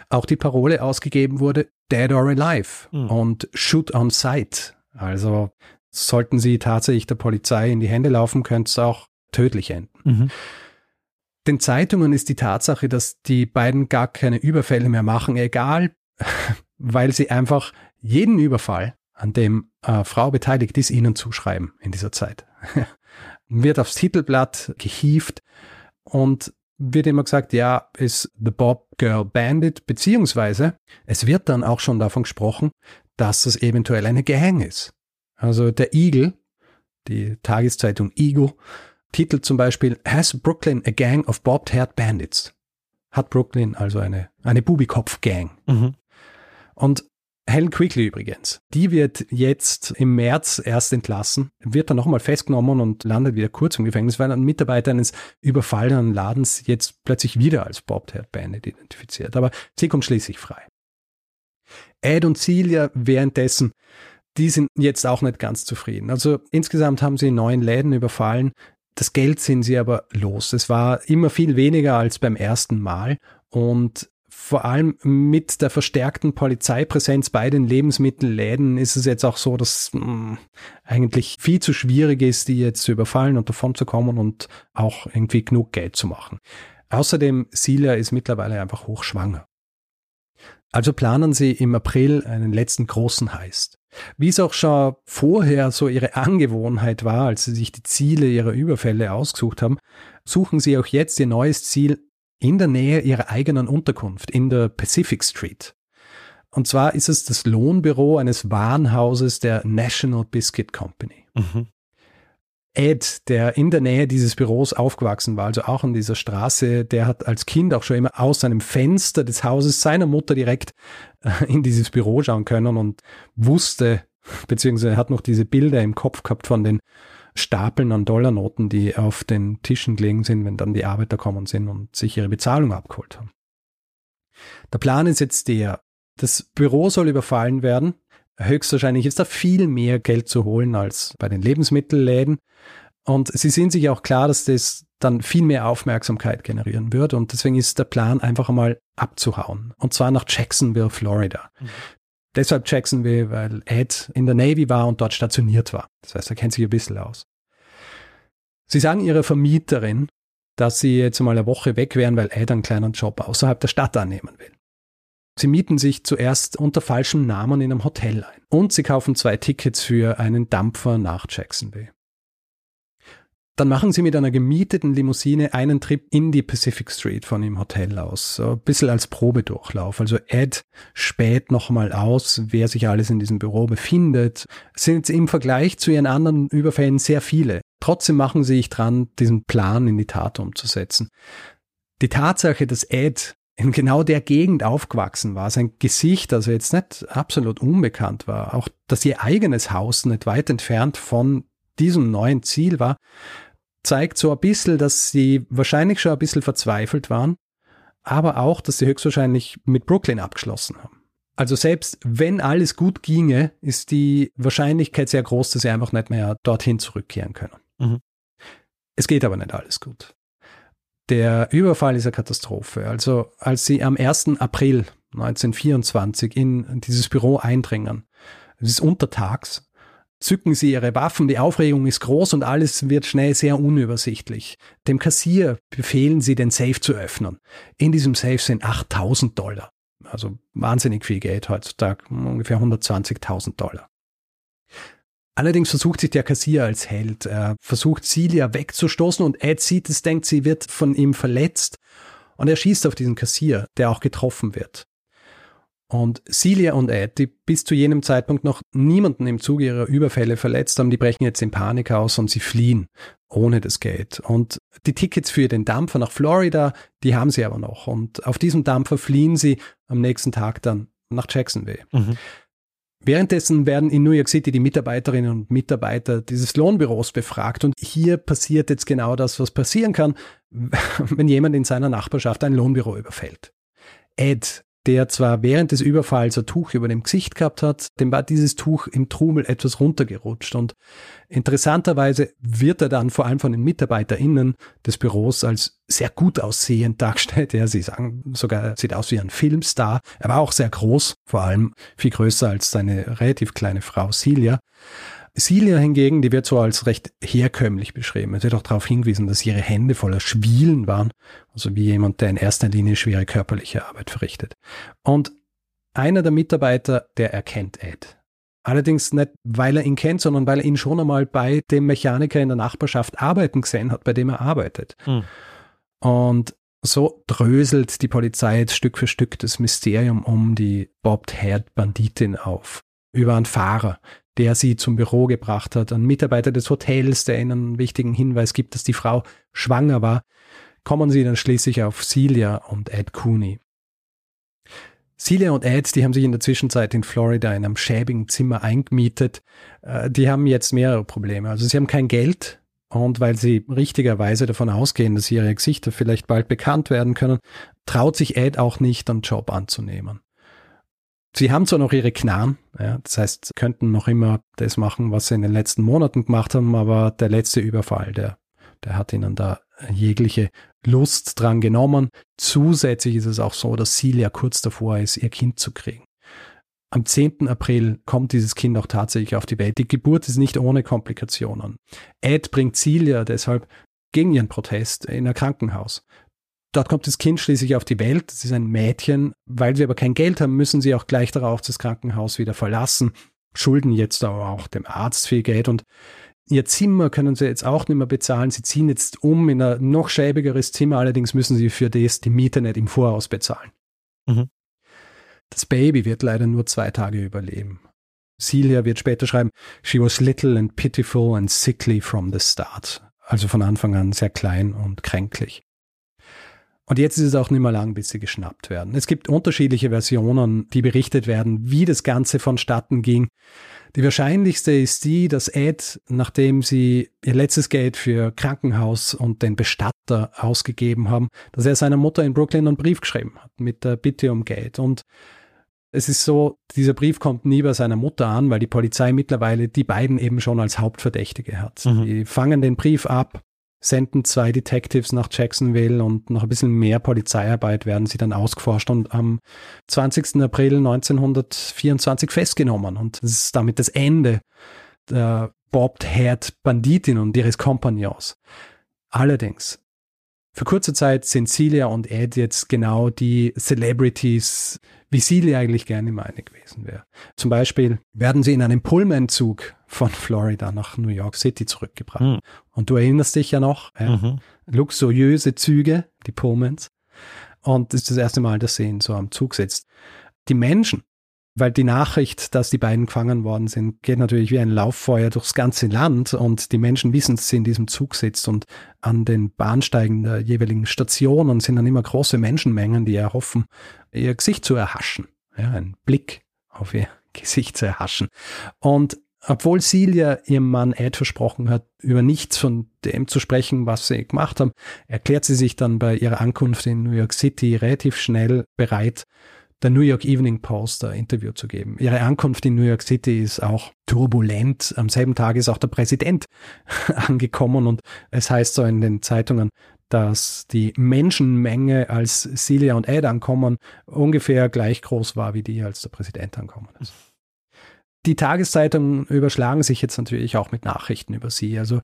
auch die Parole ausgegeben wurde, Dead or Alive mhm. und Shoot on Sight. Also sollten sie tatsächlich der Polizei in die Hände laufen, könnte es auch tödlich enden. Mhm. Den Zeitungen ist die Tatsache, dass die beiden gar keine Überfälle mehr machen, egal, weil sie einfach jeden Überfall, an dem äh, Frau beteiligt ist, ihnen zuschreiben in dieser Zeit. wird aufs Titelblatt gehievt und wird immer gesagt, ja, ist The Bob Girl Bandit, beziehungsweise es wird dann auch schon davon gesprochen, dass es eventuell eine Gang ist. Also der Eagle, die Tageszeitung Eagle, titelt zum Beispiel Has Brooklyn a Gang of Bobbed-Haired Bandits? Hat Brooklyn also eine, eine Bubikopf-Gang. Mhm. Und Helen Quigley übrigens, die wird jetzt im März erst entlassen, wird dann nochmal festgenommen und landet wieder kurz im Gefängnis, weil ein Mitarbeiter eines überfallenen Ladens jetzt plötzlich wieder als Bobbed-Haired Bandit identifiziert. Aber sie kommt schließlich frei. Ed und Celia währenddessen, die sind jetzt auch nicht ganz zufrieden. Also insgesamt haben sie neun Läden überfallen. Das Geld sind sie aber los. Es war immer viel weniger als beim ersten Mal und vor allem mit der verstärkten Polizeipräsenz bei den Lebensmittelläden ist es jetzt auch so, dass mh, hm, eigentlich viel zu schwierig ist, die jetzt zu überfallen und davon zu kommen und auch irgendwie genug Geld zu machen. Außerdem, Celia ist mittlerweile einfach hochschwanger. Also planen sie im April einen letzten großen Heist. Wie es auch schon vorher so ihre Angewohnheit war, als sie sich die Ziele ihrer Überfälle ausgesucht haben, suchen sie auch jetzt ihr neues Ziel in der Nähe ihrer eigenen Unterkunft in der Pacific Street. Und zwar ist es das Lohnbüro eines Warenhauses der National Biscuit Company. Mhm. Ed, der in der Nähe dieses Büros aufgewachsen war, also auch an dieser Straße, der hat als Kind auch schon immer aus seinem Fenster des Hauses seiner Mutter direkt äh, in dieses Büro schauen können und wusste, beziehungsweise hat noch diese Bilder im Kopf gehabt von den Stapeln an Dollarnoten, die auf den Tischen gelegen sind, wenn dann die Arbeiter kommen sind und sich ihre Bezahlung abgeholt haben. Der Plan ist jetzt der, das Büro soll überfallen werden. Höchstwahrscheinlich ist da viel mehr Geld zu holen als bei den Lebensmittelläden. Und sie sind sich auch klar, dass das dann viel mehr Aufmerksamkeit generieren wird. Und deswegen ist der Plan einfach einmal abzuhauen. Und zwar nach Jacksonville, Florida. Mhm. Deshalb Jacksonville, weil Ed in der Navy war und dort stationiert war. Das heißt, er kennt sich ein bisschen aus. Sie sagen ihrer Vermieterin, dass sie jetzt mal eine Woche weg wären, weil Ed einen kleinen Job außerhalb der Stadt annehmen will. Sie mieten sich zuerst unter falschem Namen in einem Hotel ein und sie kaufen zwei Tickets für einen Dampfer nach Jacksonville. Dann machen sie mit einer gemieteten Limousine einen Trip in die Pacific Street von dem Hotel aus. So ein bisschen als Probedurchlauf. Also Ed späht nochmal aus, wer sich alles in diesem Büro befindet. Sind im Vergleich zu ihren anderen Überfällen sehr viele. Trotzdem machen sie sich dran, diesen Plan in die Tat umzusetzen. Die Tatsache, dass Ed in genau der Gegend aufgewachsen war, sein Gesicht also jetzt nicht absolut unbekannt war, auch dass ihr eigenes Haus nicht weit entfernt von diesem neuen Ziel war, zeigt so ein bisschen, dass sie wahrscheinlich schon ein bisschen verzweifelt waren, aber auch, dass sie höchstwahrscheinlich mit Brooklyn abgeschlossen haben. Also selbst wenn alles gut ginge, ist die Wahrscheinlichkeit sehr groß, dass sie einfach nicht mehr dorthin zurückkehren können. Mhm. Es geht aber nicht alles gut. Der Überfall ist eine Katastrophe. Also als sie am 1. April 1924 in dieses Büro eindringen, es ist untertags, zücken sie ihre Waffen, die Aufregung ist groß und alles wird schnell sehr unübersichtlich. Dem Kassier befehlen sie, den Safe zu öffnen. In diesem Safe sind 8000 Dollar. Also wahnsinnig viel Geld heutzutage, ungefähr 120.000 Dollar. Allerdings versucht sich der Kassier als Held, er versucht Celia wegzustoßen und Ed sieht es, denkt, sie wird von ihm verletzt und er schießt auf diesen Kassier, der auch getroffen wird. Und Celia und Ed, die bis zu jenem Zeitpunkt noch niemanden im Zuge ihrer Überfälle verletzt haben, die brechen jetzt in Panik aus und sie fliehen ohne das Geld. Und die Tickets für den Dampfer nach Florida, die haben sie aber noch. Und auf diesem Dampfer fliehen sie am nächsten Tag dann nach Jacksonville. Mhm. Währenddessen werden in New York City die Mitarbeiterinnen und Mitarbeiter dieses Lohnbüros befragt und hier passiert jetzt genau das, was passieren kann, wenn jemand in seiner Nachbarschaft ein Lohnbüro überfällt. Ed der zwar während des Überfalls ein Tuch über dem Gesicht gehabt hat, dem war dieses Tuch im Trubel etwas runtergerutscht und interessanterweise wird er dann vor allem von den MitarbeiterInnen des Büros als sehr gut aussehend dargestellt. Ja, sie sagen sogar, sieht aus wie ein Filmstar. Er war auch sehr groß, vor allem viel größer als seine relativ kleine Frau Celia. Celia hingegen, die wird so als recht herkömmlich beschrieben. Es wird auch darauf hingewiesen, dass ihre Hände voller Schwielen waren, also wie jemand, der in erster Linie schwere körperliche Arbeit verrichtet. Und einer der Mitarbeiter, der erkennt Ed. Allerdings nicht, weil er ihn kennt, sondern weil er ihn schon einmal bei dem Mechaniker in der Nachbarschaft arbeiten gesehen hat, bei dem er arbeitet. Hm. Und so dröselt die Polizei jetzt Stück für Stück das Mysterium um die Bobbed Haired Banditin auf. Über einen Fahrer, der sie zum Büro gebracht hat, einen Mitarbeiter des Hotels, der ihnen einen wichtigen Hinweis gibt, dass die Frau schwanger war, kommen sie dann schließlich auf Celia und Ed Cooney. Celia und Ed, die haben sich in der Zwischenzeit in Florida in einem schäbigen Zimmer eingemietet. Äh, die haben jetzt mehrere Probleme. Also sie haben kein Geld, und weil sie richtigerweise davon ausgehen, dass ihre Gesichter vielleicht bald bekannt werden können, traut sich Ed auch nicht, einen Job anzunehmen. Sie haben zwar noch ihre Knarren, ja, das heißt, könnten noch immer das machen, was sie in den letzten Monaten gemacht haben, aber der letzte Überfall, der, der hat ihnen da jegliche Lust dran genommen. Zusätzlich ist es auch so, dass Celia kurz davor ist, ihr Kind zu kriegen. Am 10. April kommt dieses Kind auch tatsächlich auf die Welt. Die Geburt ist nicht ohne Komplikationen. Ed bringt Celia deshalb gegen ihren Protest in ein Krankenhaus. Dort kommt das Kind schließlich auf die Welt. Das ist ein Mädchen. Weil sie aber kein Geld haben, müssen sie auch gleich darauf das Krankenhaus wieder verlassen. Schulden jetzt aber auch dem Arzt viel Geld und ihr Zimmer können sie jetzt auch nicht mehr bezahlen. Sie ziehen jetzt um in ein noch schäbigeres Zimmer. Allerdings müssen sie für das die Miete nicht im Voraus bezahlen. Mhm. Das Baby wird leider nur zwei Tage überleben. Celia wird später schreiben, she was little and pitiful and sickly from the start. Also von Anfang an sehr klein und kränklich. Und jetzt ist es auch nicht mehr lang, bis sie geschnappt werden. Es gibt unterschiedliche Versionen, die berichtet werden, wie das Ganze vonstatten ging. Die wahrscheinlichste ist die, dass Ed, nachdem sie ihr letztes Geld für Krankenhaus und den Bestatter ausgegeben haben, dass er seiner Mutter in Brooklyn einen Brief geschrieben hat mit der Bitte um Geld. Und es ist so, dieser Brief kommt nie bei seiner Mutter an, weil die Polizei mittlerweile die beiden eben schon als Hauptverdächtige hat. Mhm. Die fangen den Brief ab, senden zwei Detectives nach Jacksonville und nach ein bisschen mehr Polizeiarbeit werden sie dann ausgeforscht und am 20. April 1924 festgenommen. Und das ist damit das Ende der Bobbed-Haired Banditin und ihres Kompagnons. Allerdings, für kurze Zeit sind Celia und Ed jetzt genau die Celebrities, wie Celia eigentlich gerne meine gewesen wäre. Zum Beispiel werden sie in einem Pullman-Zug von Florida nach New York City zurückgebracht. Mhm. Und du erinnerst dich ja noch, ja, mhm. luxuriöse Züge, die Pullmans. Und das ist das erste Mal, dass sie ihn so am Zug sitzt. Die Menschen, weil die Nachricht, dass die beiden gefangen worden sind, geht natürlich wie ein Lauffeuer durchs ganze Land und die Menschen wissen, dass sie in diesem Zug sitzt und an den Bahnsteigen der jeweiligen Stationen sind dann immer große Menschenmengen, die erhoffen, ihr Gesicht zu erhaschen, ja, einen Blick auf ihr Gesicht zu erhaschen. Und obwohl Celia ihrem Mann Ed versprochen hat, über nichts von dem zu sprechen, was sie gemacht haben, erklärt sie sich dann bei ihrer Ankunft in New York City relativ schnell bereit, der New York Evening Post ein Interview zu geben. Ihre Ankunft in New York City ist auch turbulent. Am selben Tag ist auch der Präsident angekommen und es heißt so in den Zeitungen, dass die Menschenmenge, als Celia und Ed ankommen, ungefähr gleich groß war wie die, als der Präsident ankommen ist. Die Tageszeitungen überschlagen sich jetzt natürlich auch mit Nachrichten über sie. Also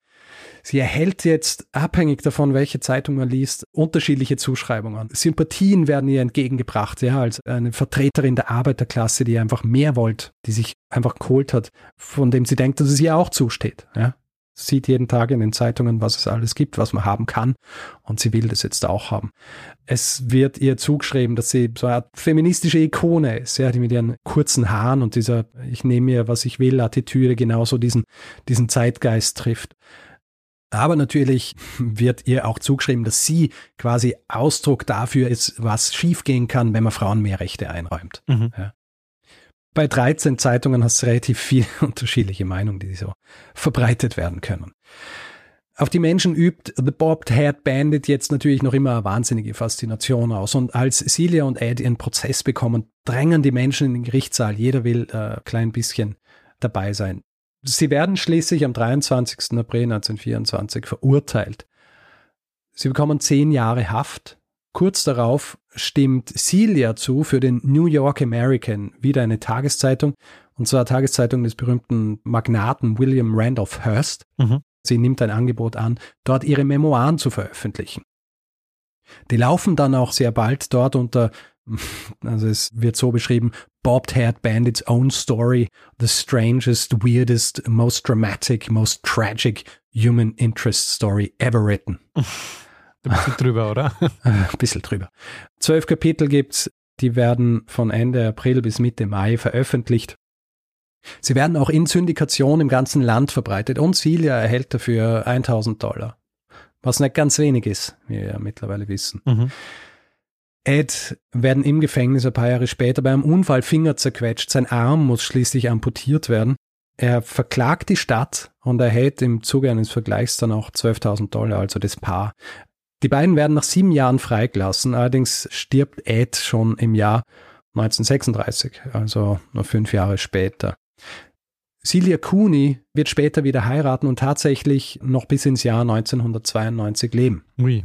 sie erhält jetzt, abhängig davon, welche Zeitung man liest, unterschiedliche Zuschreibungen. Sympathien werden ihr entgegengebracht, ja, als eine Vertreterin der Arbeiterklasse, die einfach mehr wollt, die sich einfach geholt hat, von dem sie denkt, dass es ihr auch zusteht. Ja sieht jeden Tag in den Zeitungen, was es alles gibt, was man haben kann. Und sie will das jetzt auch haben. Es wird ihr zugeschrieben, dass sie so eine feministische Ikone ist, ja, die mit ihren kurzen Haaren und dieser Ich nehme mir, was ich will, Attitüde genauso diesen, diesen Zeitgeist trifft. Aber natürlich wird ihr auch zugeschrieben, dass sie quasi Ausdruck dafür ist, was schiefgehen kann, wenn man Frauen mehr Rechte einräumt. Mhm. Ja bei 13 Zeitungen hast du relativ viele unterschiedliche Meinungen, die so verbreitet werden können. Auf die Menschen übt The Bobbed Haired Bandit jetzt natürlich noch immer eine wahnsinnige Faszination aus. Und als Celia und Ed ihren Prozess bekommen, drängen die Menschen in den Gerichtssaal. Jeder will äh, ein klein bisschen dabei sein. Sie werden schließlich am 23. April 1924 verurteilt. Sie bekommen zehn Jahre Haft Kurz darauf stimmt Celia zu für den New York American, wieder eine Tageszeitung, und zwar Tageszeitung des berühmten Magnaten William Randolph Hearst. Mhm. Sie nimmt ein Angebot an, dort ihre Memoiren zu veröffentlichen. Die laufen dann auch sehr bald dort unter, also es wird so beschrieben, Bobbed Haired Bandits Own Story, the strangest, weirdest, most dramatic, most tragic human interest story ever written. Ein bisschen drüber, oder? Ein bisschen drüber. Zwölf Kapitel gibt's, die werden von Ende April bis Mitte Mai veröffentlicht. Sie werden auch in Syndikation im ganzen Land verbreitet und Celia erhält dafür 1000 Dollar. Was nicht ganz wenig ist, wie wir ja mittlerweile wissen. Mhm. Ed werden im Gefängnis ein paar Jahre später bei einem Unfall Finger zerquetscht. Sein Arm muss schließlich amputiert werden. Er verklagt die Stadt und erhält im Zuge eines Vergleichs dann auch 12.000 Dollar, also das Paar. Die beiden werden nach sieben Jahren freigelassen, allerdings stirbt Ed schon im Jahr 1936, also nur fünf Jahre später. Celia Cooney wird später wieder heiraten und tatsächlich noch bis ins Jahr 1992 leben. Oui.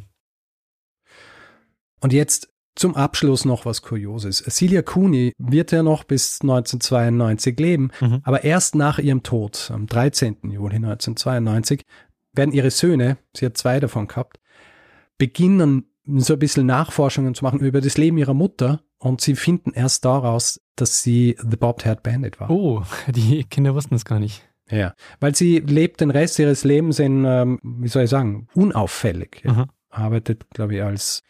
Und jetzt zum Abschluss noch was Kurioses. Celia Cooney wird ja noch bis 1992 leben, mhm. aber erst nach ihrem Tod, am 13. Juli 1992, werden ihre Söhne, sie hat zwei davon gehabt, beginnen so ein bisschen Nachforschungen zu machen über das Leben ihrer Mutter und sie finden erst daraus, dass sie The Bobbed Haired Bandit war. Oh, die Kinder wussten es gar nicht. Ja, weil sie lebt den Rest ihres Lebens in, ähm, wie soll ich sagen, unauffällig. Ja. Arbeitet, glaube ich, als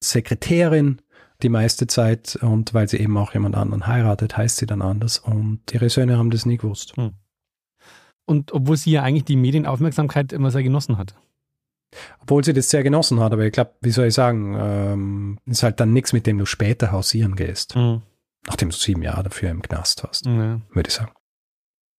Sekretärin die meiste Zeit und weil sie eben auch jemand anderen heiratet, heißt sie dann anders und ihre Söhne haben das nie gewusst. Hm. Und obwohl sie ja eigentlich die Medienaufmerksamkeit immer sehr genossen hat. Obwohl sie das sehr genossen hat, aber ich glaube, wie soll ich sagen, ähm, ist halt dann nichts, mit dem du später hausieren gehst. Mhm. Nachdem du sieben Jahre dafür im Knast hast, ja. würde ich sagen.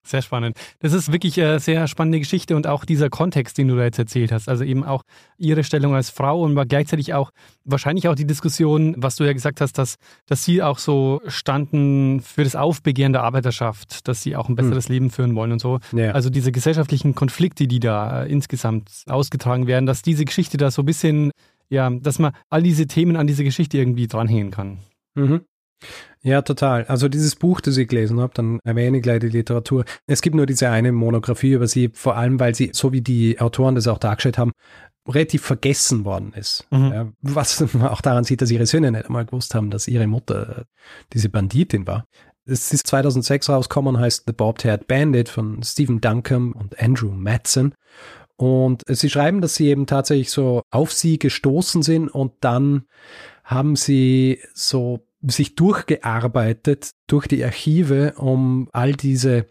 Sehr spannend. Das ist wirklich eine sehr spannende Geschichte und auch dieser Kontext, den du da jetzt erzählt hast. Also eben auch ihre Stellung als Frau und gleichzeitig auch wahrscheinlich auch die Diskussion, was du ja gesagt hast, dass, dass sie auch so standen für das Aufbegehren der Arbeiterschaft, dass sie auch ein besseres hm. Leben führen wollen und so. Ja. Also diese gesellschaftlichen Konflikte, die da insgesamt ausgetragen werden, dass diese Geschichte da so ein bisschen, ja, dass man all diese Themen an diese Geschichte irgendwie dranhängen kann. Mhm. Ja, total. Also dieses Buch, das ich gelesen habe, dann erwähne ich gleich die Literatur. Es gibt nur diese eine Monographie über sie, vor allem weil sie, so wie die Autoren das auch dargestellt haben, relativ vergessen worden ist. Mhm. Ja, was man auch daran sieht, dass ihre Söhne nicht einmal gewusst haben, dass ihre Mutter diese Banditin war. Es ist 2006 rausgekommen, heißt The Bobbed Haired Bandit von Stephen Duncombe und Andrew Madsen. Und sie schreiben, dass sie eben tatsächlich so auf sie gestoßen sind und dann haben sie so sich durchgearbeitet durch die Archive, um all diese,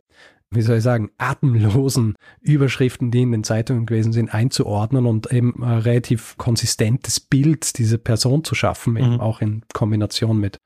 wie soll ich sagen, atemlosen Überschriften, die in den Zeitungen gewesen sind, einzuordnen und eben ein relativ konsistentes Bild dieser Person zu schaffen, mhm. eben auch in Kombination mit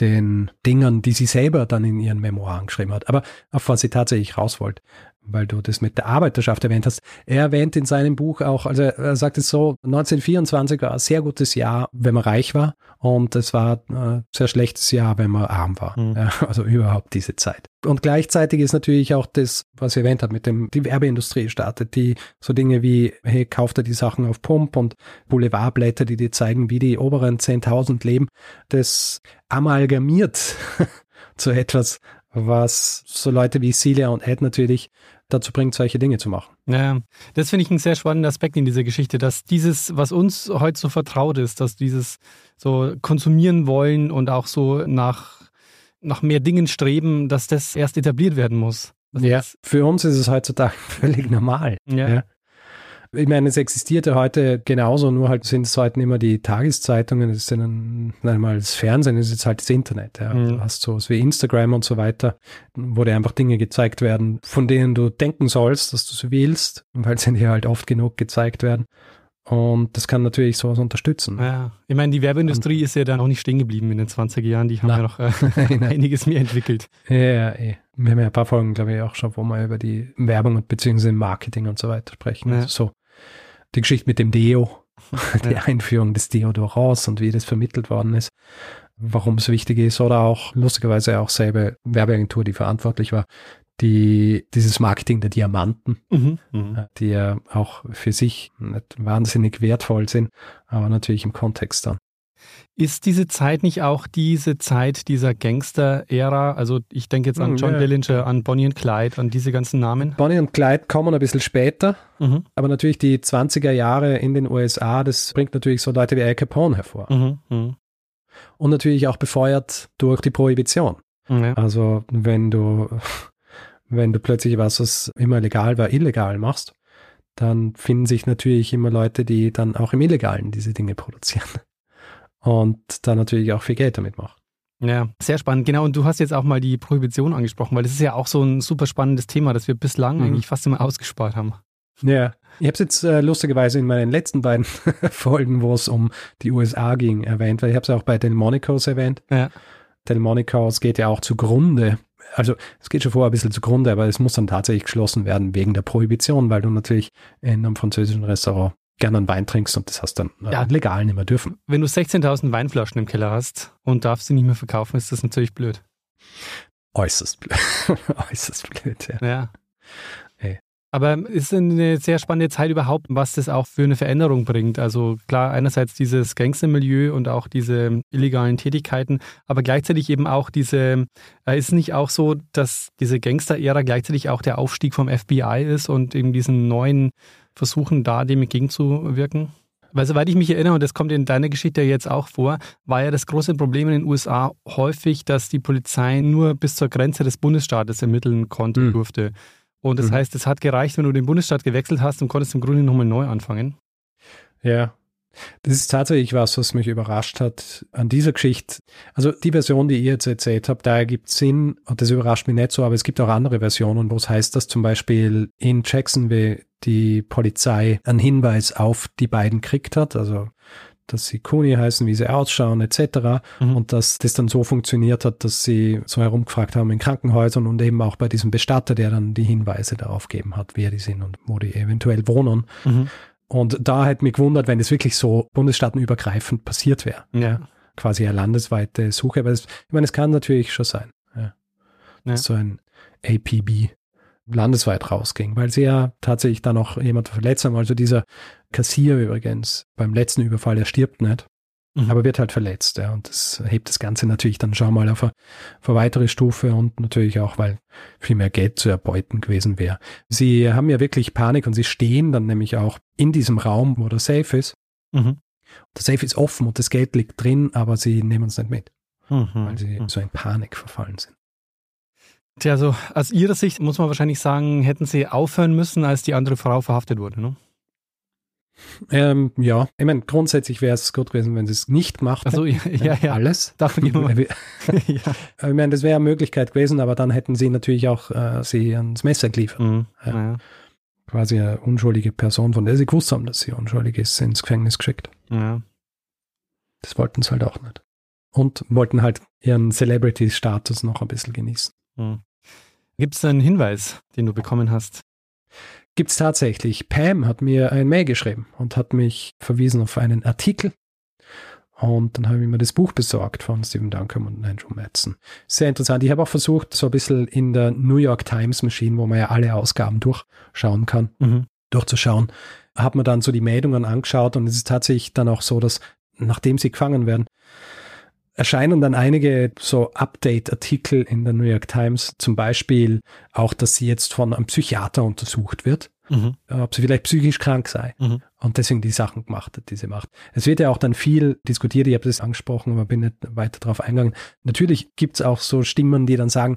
den Dingern, die sie selber dann in ihren Memoiren geschrieben hat. Aber auf was sie tatsächlich raus wollte weil du das mit der Arbeiterschaft erwähnt hast. Er erwähnt in seinem Buch auch, also er sagt es so, 1924 war ein sehr gutes Jahr, wenn man reich war und es war ein sehr schlechtes Jahr, wenn man arm war. Mhm. Ja, also überhaupt diese Zeit. Und gleichzeitig ist natürlich auch das, was ich erwähnt habe, mit dem, die Werbeindustrie startet, die so Dinge wie, hey, kauft er die Sachen auf Pump und Boulevardblätter, die dir zeigen, wie die oberen 10.000 leben, das amalgamiert zu etwas, was so Leute wie Celia und Ed natürlich dazu bringt, solche Dinge zu machen. Ja, das finde ich einen sehr spannenden Aspekt in dieser Geschichte, dass dieses, was uns heute so vertraut ist, dass dieses so konsumieren wollen und auch so nach, nach mehr Dingen streben, dass das erst etabliert werden muss. Das ja, für uns ist es heutzutage völlig normal. Ja. ja. Ich meine, es existiert ja heute genauso, nur halt sind es heute immer die Tageszeitungen, es ist dann einmal das Fernsehen, es ist jetzt halt das Internet. Ja. Mhm. Du hast sowas wie Instagram und so weiter, wo dir einfach Dinge gezeigt werden, von denen du denken sollst, dass du sie willst, weil sie dir halt oft genug gezeigt werden. Und das kann natürlich sowas unterstützen. Ja, ich meine, die Werbeindustrie ist ja dann auch nicht stehen geblieben in den 20er Jahren. Die haben Na. ja noch äh, einiges mehr entwickelt. Ja, ja, eh. Wir haben ja ein paar Folgen, glaube ich, auch schon, wo wir über die Werbung und beziehungsweise Marketing und so weiter sprechen. Ja. Also so die Geschichte mit dem Deo, die ja. Einführung des Deodorants und wie das vermittelt worden ist, warum es wichtig ist oder auch lustigerweise auch selbe Werbeagentur, die verantwortlich war, die dieses Marketing der Diamanten, mhm, mhm. die ja auch für sich nicht wahnsinnig wertvoll sind, aber natürlich im Kontext dann. Ist diese Zeit nicht auch diese Zeit dieser Gangster-Ära? Also ich denke jetzt an Hm, John ja. Dillinger, an Bonnie und Clyde, an diese ganzen Namen. Bonnie und Clyde kommen ein bisschen später, Mhm. aber natürlich die 20er Jahre in den USA, das bringt natürlich so Leute wie Al Capone hervor. Mhm. Mhm. Und natürlich auch befeuert durch die Prohibition. Ja. Also wenn du, wenn du plötzlich was, was immer legal war, illegal machst, dann finden sich natürlich immer Leute, die dann auch im Illegalen diese Dinge produzieren. Und dann natürlich auch viel Geld damit machen. Ja, sehr spannend. Genau, und du hast jetzt auch mal die Prohibition angesprochen, weil das ist ja auch so ein super spannendes Thema, das wir bislang Mhm. eigentlich fast immer ausgespart haben. Ja. Ich habe es jetzt äh, lustigerweise in meinen letzten beiden Folgen, wo es um die USA ging, erwähnt, weil ich habe es auch bei Delmonicos erwähnt. Ja. Delmonicos geht ja auch zugrunde. Also es geht schon vorher ein bisschen zugrunde, aber es muss dann tatsächlich geschlossen werden wegen der Prohibition, weil du natürlich in einem französischen Restaurant gerne einen Wein trinkst und das hast dann äh, Ja. legal nicht mehr dürfen. Wenn du 16.000 Weinflaschen im Keller hast und darfst sie nicht mehr verkaufen, ist das natürlich blöd. Äußerst blöd. Äußerst blöd, ja. Ja. Ey. Aber ist eine sehr spannende Zeit überhaupt, was das auch für eine Veränderung bringt. Also klar, einerseits dieses Gangstermilieu und auch diese illegalen Tätigkeiten, aber gleichzeitig eben auch diese, äh, ist es nicht auch so, dass diese Gangster-Ära gleichzeitig auch der Aufstieg vom FBI ist und eben diesen neuen Versuchen da dem entgegenzuwirken? Weil soweit ich mich erinnere, und das kommt in deiner Geschichte jetzt auch vor, war ja das große Problem in den USA häufig, dass die Polizei nur bis zur Grenze des Bundesstaates ermitteln konnte, Mhm. durfte. Und das Mhm. heißt, es hat gereicht, wenn du den Bundesstaat gewechselt hast und konntest im Grunde nochmal neu anfangen. Ja. Das ist tatsächlich was, was mich überrascht hat an dieser Geschichte. Also die Version, die ihr jetzt erzählt habt, da ergibt Sinn und das überrascht mich nicht so, aber es gibt auch andere Versionen, wo es heißt, dass zum Beispiel in Jacksonville die Polizei einen Hinweis auf die beiden gekriegt hat, also dass sie Kuni heißen, wie sie ausschauen etc. Mhm. Und dass das dann so funktioniert hat, dass sie so herumgefragt haben in Krankenhäusern und eben auch bei diesem Bestatter, der dann die Hinweise darauf gegeben hat, wer die sind und wo die eventuell wohnen. Mhm. Und da hätte mich gewundert, wenn es wirklich so bundesstaatenübergreifend passiert wäre. Ja. Quasi eine landesweite Suche. Aber es, ich meine, es kann natürlich schon sein, ja. Ja. dass so ein APB landesweit rausging, weil sie ja tatsächlich dann auch jemand verletzt haben. Also dieser Kassier übrigens beim letzten Überfall, der stirbt nicht, Mhm. aber wird halt verletzt. Ja. Und das hebt das Ganze natürlich dann schon mal auf eine, auf eine weitere Stufe und natürlich auch, weil viel mehr Geld zu erbeuten gewesen wäre. Sie haben ja wirklich Panik und sie stehen dann nämlich auch in diesem Raum, wo der Safe ist. Mhm. Der Safe ist offen und das Geld liegt drin, aber sie nehmen es nicht mit, Mhm. weil sie Mhm. so in Panik verfallen sind. Tja, also aus Ihrer Sicht muss man wahrscheinlich sagen, hätten Sie aufhören müssen, als die andere Frau verhaftet wurde, ne? Ähm, ja, ich meine, grundsätzlich wäre es gut gewesen, wenn sie es nicht gemacht Also hätten. ja, ja. Alles. Davon mal. ja. Ich meine, das wäre eine Möglichkeit gewesen, aber dann hätten sie natürlich auch äh, sie ans Messer geliefert. Mhm. Ja. Ja. Quasi eine unschuldige Person, von der sie gewusst haben, dass sie unschuldig ist, ins Gefängnis geschickt. Ja. Das wollten sie halt auch nicht. Und wollten halt ihren Celebrity-Status noch ein bisschen genießen. Mhm. Gibt es einen Hinweis, den du bekommen hast? Gibt's tatsächlich. Pam hat mir ein Mail geschrieben und hat mich verwiesen auf einen Artikel. Und dann habe ich mir das Buch besorgt von Stephen Duncan und Andrew Madsen. Sehr interessant. Ich habe auch versucht, so ein bisschen in der New York Times Machine, wo man ja alle Ausgaben durchschauen kann, Mhm. durchzuschauen, hat man dann so die Meldungen angeschaut und es ist tatsächlich dann auch so, dass nachdem sie gefangen werden, erscheinen dann einige so Update-Artikel in der New York Times, zum Beispiel auch, dass sie jetzt von einem Psychiater untersucht wird, Mhm. ob sie vielleicht psychisch krank sei Mhm. und deswegen die Sachen gemacht hat, die sie macht. Es wird ja auch dann viel diskutiert, ich habe das angesprochen, aber bin nicht weiter darauf eingegangen. Natürlich gibt es auch so Stimmen, die dann sagen,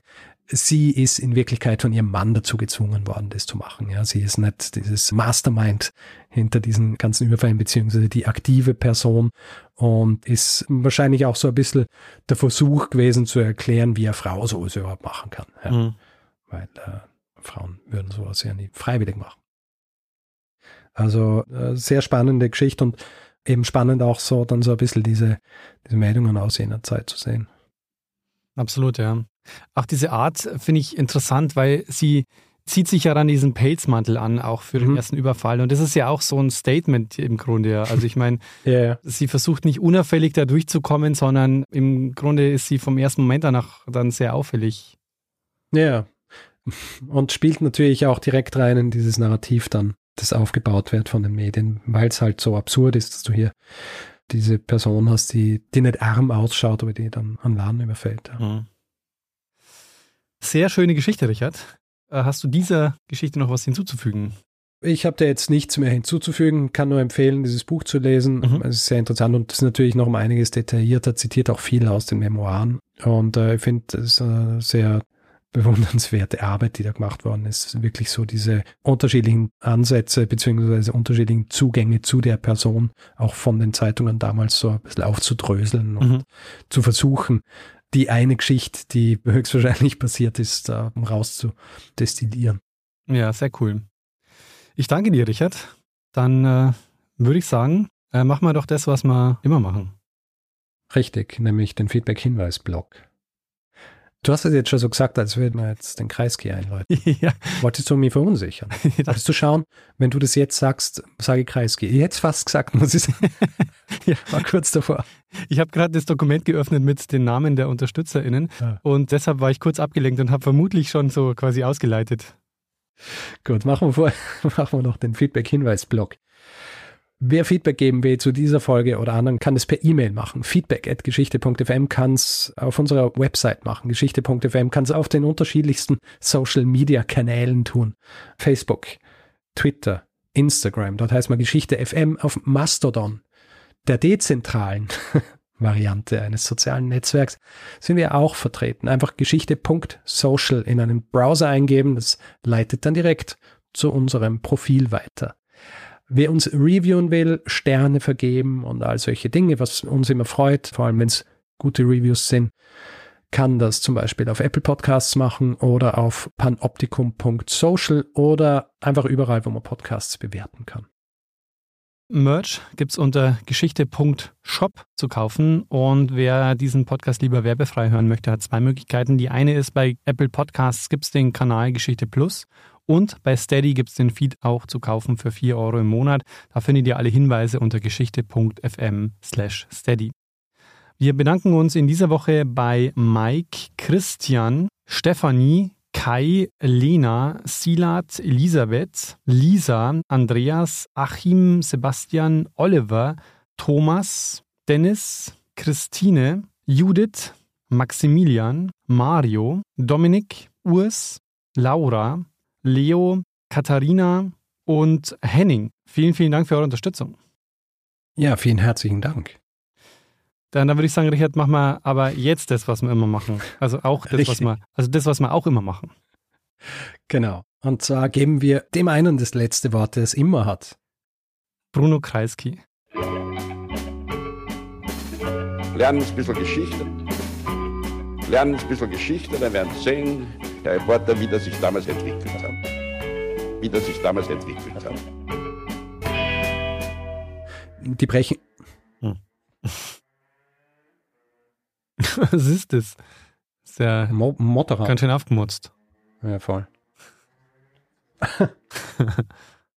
sie ist in Wirklichkeit von ihrem Mann dazu gezwungen worden, das zu machen. Ja, sie ist nicht dieses Mastermind hinter diesen ganzen Überfällen, beziehungsweise die aktive Person und ist wahrscheinlich auch so ein bisschen der Versuch gewesen zu erklären, wie eine Frau sowas überhaupt machen kann. Ja, Mhm. Weil äh, Frauen würden sowas ja nie freiwillig machen. Also äh, sehr spannende Geschichte und eben spannend auch so dann so ein bisschen diese, diese Meldungen aus jener Zeit zu sehen. Absolut, ja. Auch diese Art finde ich interessant, weil sie zieht sich ja dann diesen Pelzmantel an, auch für den Mhm. ersten Überfall. Und das ist ja auch so ein Statement im Grunde. ja. Also ich meine, Ja, ja. sie versucht nicht unauffällig da durchzukommen, sondern im Grunde ist sie vom ersten Moment danach dann sehr auffällig. Ja. Und spielt natürlich auch direkt rein in dieses Narrativ dann, das aufgebaut wird von den Medien, weil es halt so absurd ist, dass du hier diese Person hast, die, die nicht arm ausschaut, aber die dann an Laden überfällt. Ja. Mhm. Sehr schöne Geschichte, Richard. Äh, hast du dieser Geschichte noch was hinzuzufügen? Ich habe da jetzt nichts mehr hinzuzufügen, kann nur empfehlen, dieses Buch zu lesen. Mhm. Es ist sehr interessant und ist natürlich noch um einiges detaillierter, zitiert auch viel aus den Memoiren. Und äh, ich finde, es ist eine sehr bewundernswerte Arbeit, die da gemacht worden ist. Wirklich so diese unterschiedlichen Ansätze beziehungsweise unterschiedlichen Zugänge zu der Person auch von den Zeitungen damals so ein bisschen aufzudröseln und mhm. zu versuchen, die eine Geschichte, die höchstwahrscheinlich passiert ist, da rauszudestillieren. Ja, sehr cool. Ich danke dir, Richard. Dann äh, würde ich sagen, äh, machen wir doch das, was wir immer machen. Richtig, nämlich den Feedback-Hinweis-Blog. Du hast es jetzt schon so gesagt, als würden wir jetzt den Kreisky einläuten. ja. Wolltest du mich verunsichern? Wolltest du schauen, wenn du das jetzt sagst, sage Kreisky. Ich hätte es fast gesagt, muss ich sagen. ja, war kurz davor. Ich habe gerade das Dokument geöffnet mit den Namen der UnterstützerInnen ja. und deshalb war ich kurz abgelenkt und habe vermutlich schon so quasi ausgeleitet. Gut, machen wir, vor, machen wir noch den Feedback-Hinweis-Blog. Wer Feedback geben will zu dieser Folge oder anderen, kann es per E-Mail machen. Feedback at geschichte.fm kann es auf unserer Website machen. Geschichte.fm kann es auf den unterschiedlichsten Social Media Kanälen tun. Facebook, Twitter, Instagram, dort heißt man Geschichte FM auf Mastodon, der dezentralen Variante eines sozialen Netzwerks sind wir auch vertreten. Einfach geschichte.social in einem Browser eingeben, das leitet dann direkt zu unserem Profil weiter. Wer uns reviewen will, Sterne vergeben und all solche Dinge, was uns immer freut, vor allem wenn es gute Reviews sind, kann das zum Beispiel auf Apple Podcasts machen oder auf panoptikum.social oder einfach überall, wo man Podcasts bewerten kann. Merch gibt es unter geschichte.shop zu kaufen. Und wer diesen Podcast lieber werbefrei hören möchte, hat zwei Möglichkeiten. Die eine ist, bei Apple Podcasts gibt es den Kanal Geschichte Plus. Und bei Steady gibt es den Feed auch zu kaufen für 4 Euro im Monat. Da findet ihr alle Hinweise unter geschichte.fm slash steady. Wir bedanken uns in dieser Woche bei Mike, Christian, Stefanie, Kai, Lena, Silat, Elisabeth, Lisa, Andreas, Achim, Sebastian, Oliver, Thomas, Dennis, Christine, Judith, Maximilian, Mario, Dominik, Urs, Laura, Leo, Katharina und Henning. Vielen, vielen Dank für eure Unterstützung. Ja, vielen herzlichen Dank. Dann, dann würde ich sagen, Richard, mach mal aber jetzt das, was wir immer machen. Also auch das, was wir, also das, was wir auch immer machen. Genau. Und zwar geben wir dem einen das letzte Wort, der es immer hat. Bruno Kreisky. Lernen ein bisschen Geschichte. Lernen ein bisschen Geschichte, dann werden Sie sehen, der Reporter, wie das sich damals entwickelt hat. Wie das sich damals entwickelt hat. Die brechen. Hm. Was ist das? Ist ja Mo Motorrad. Ganz schön aufgemutzt. Ja, voll.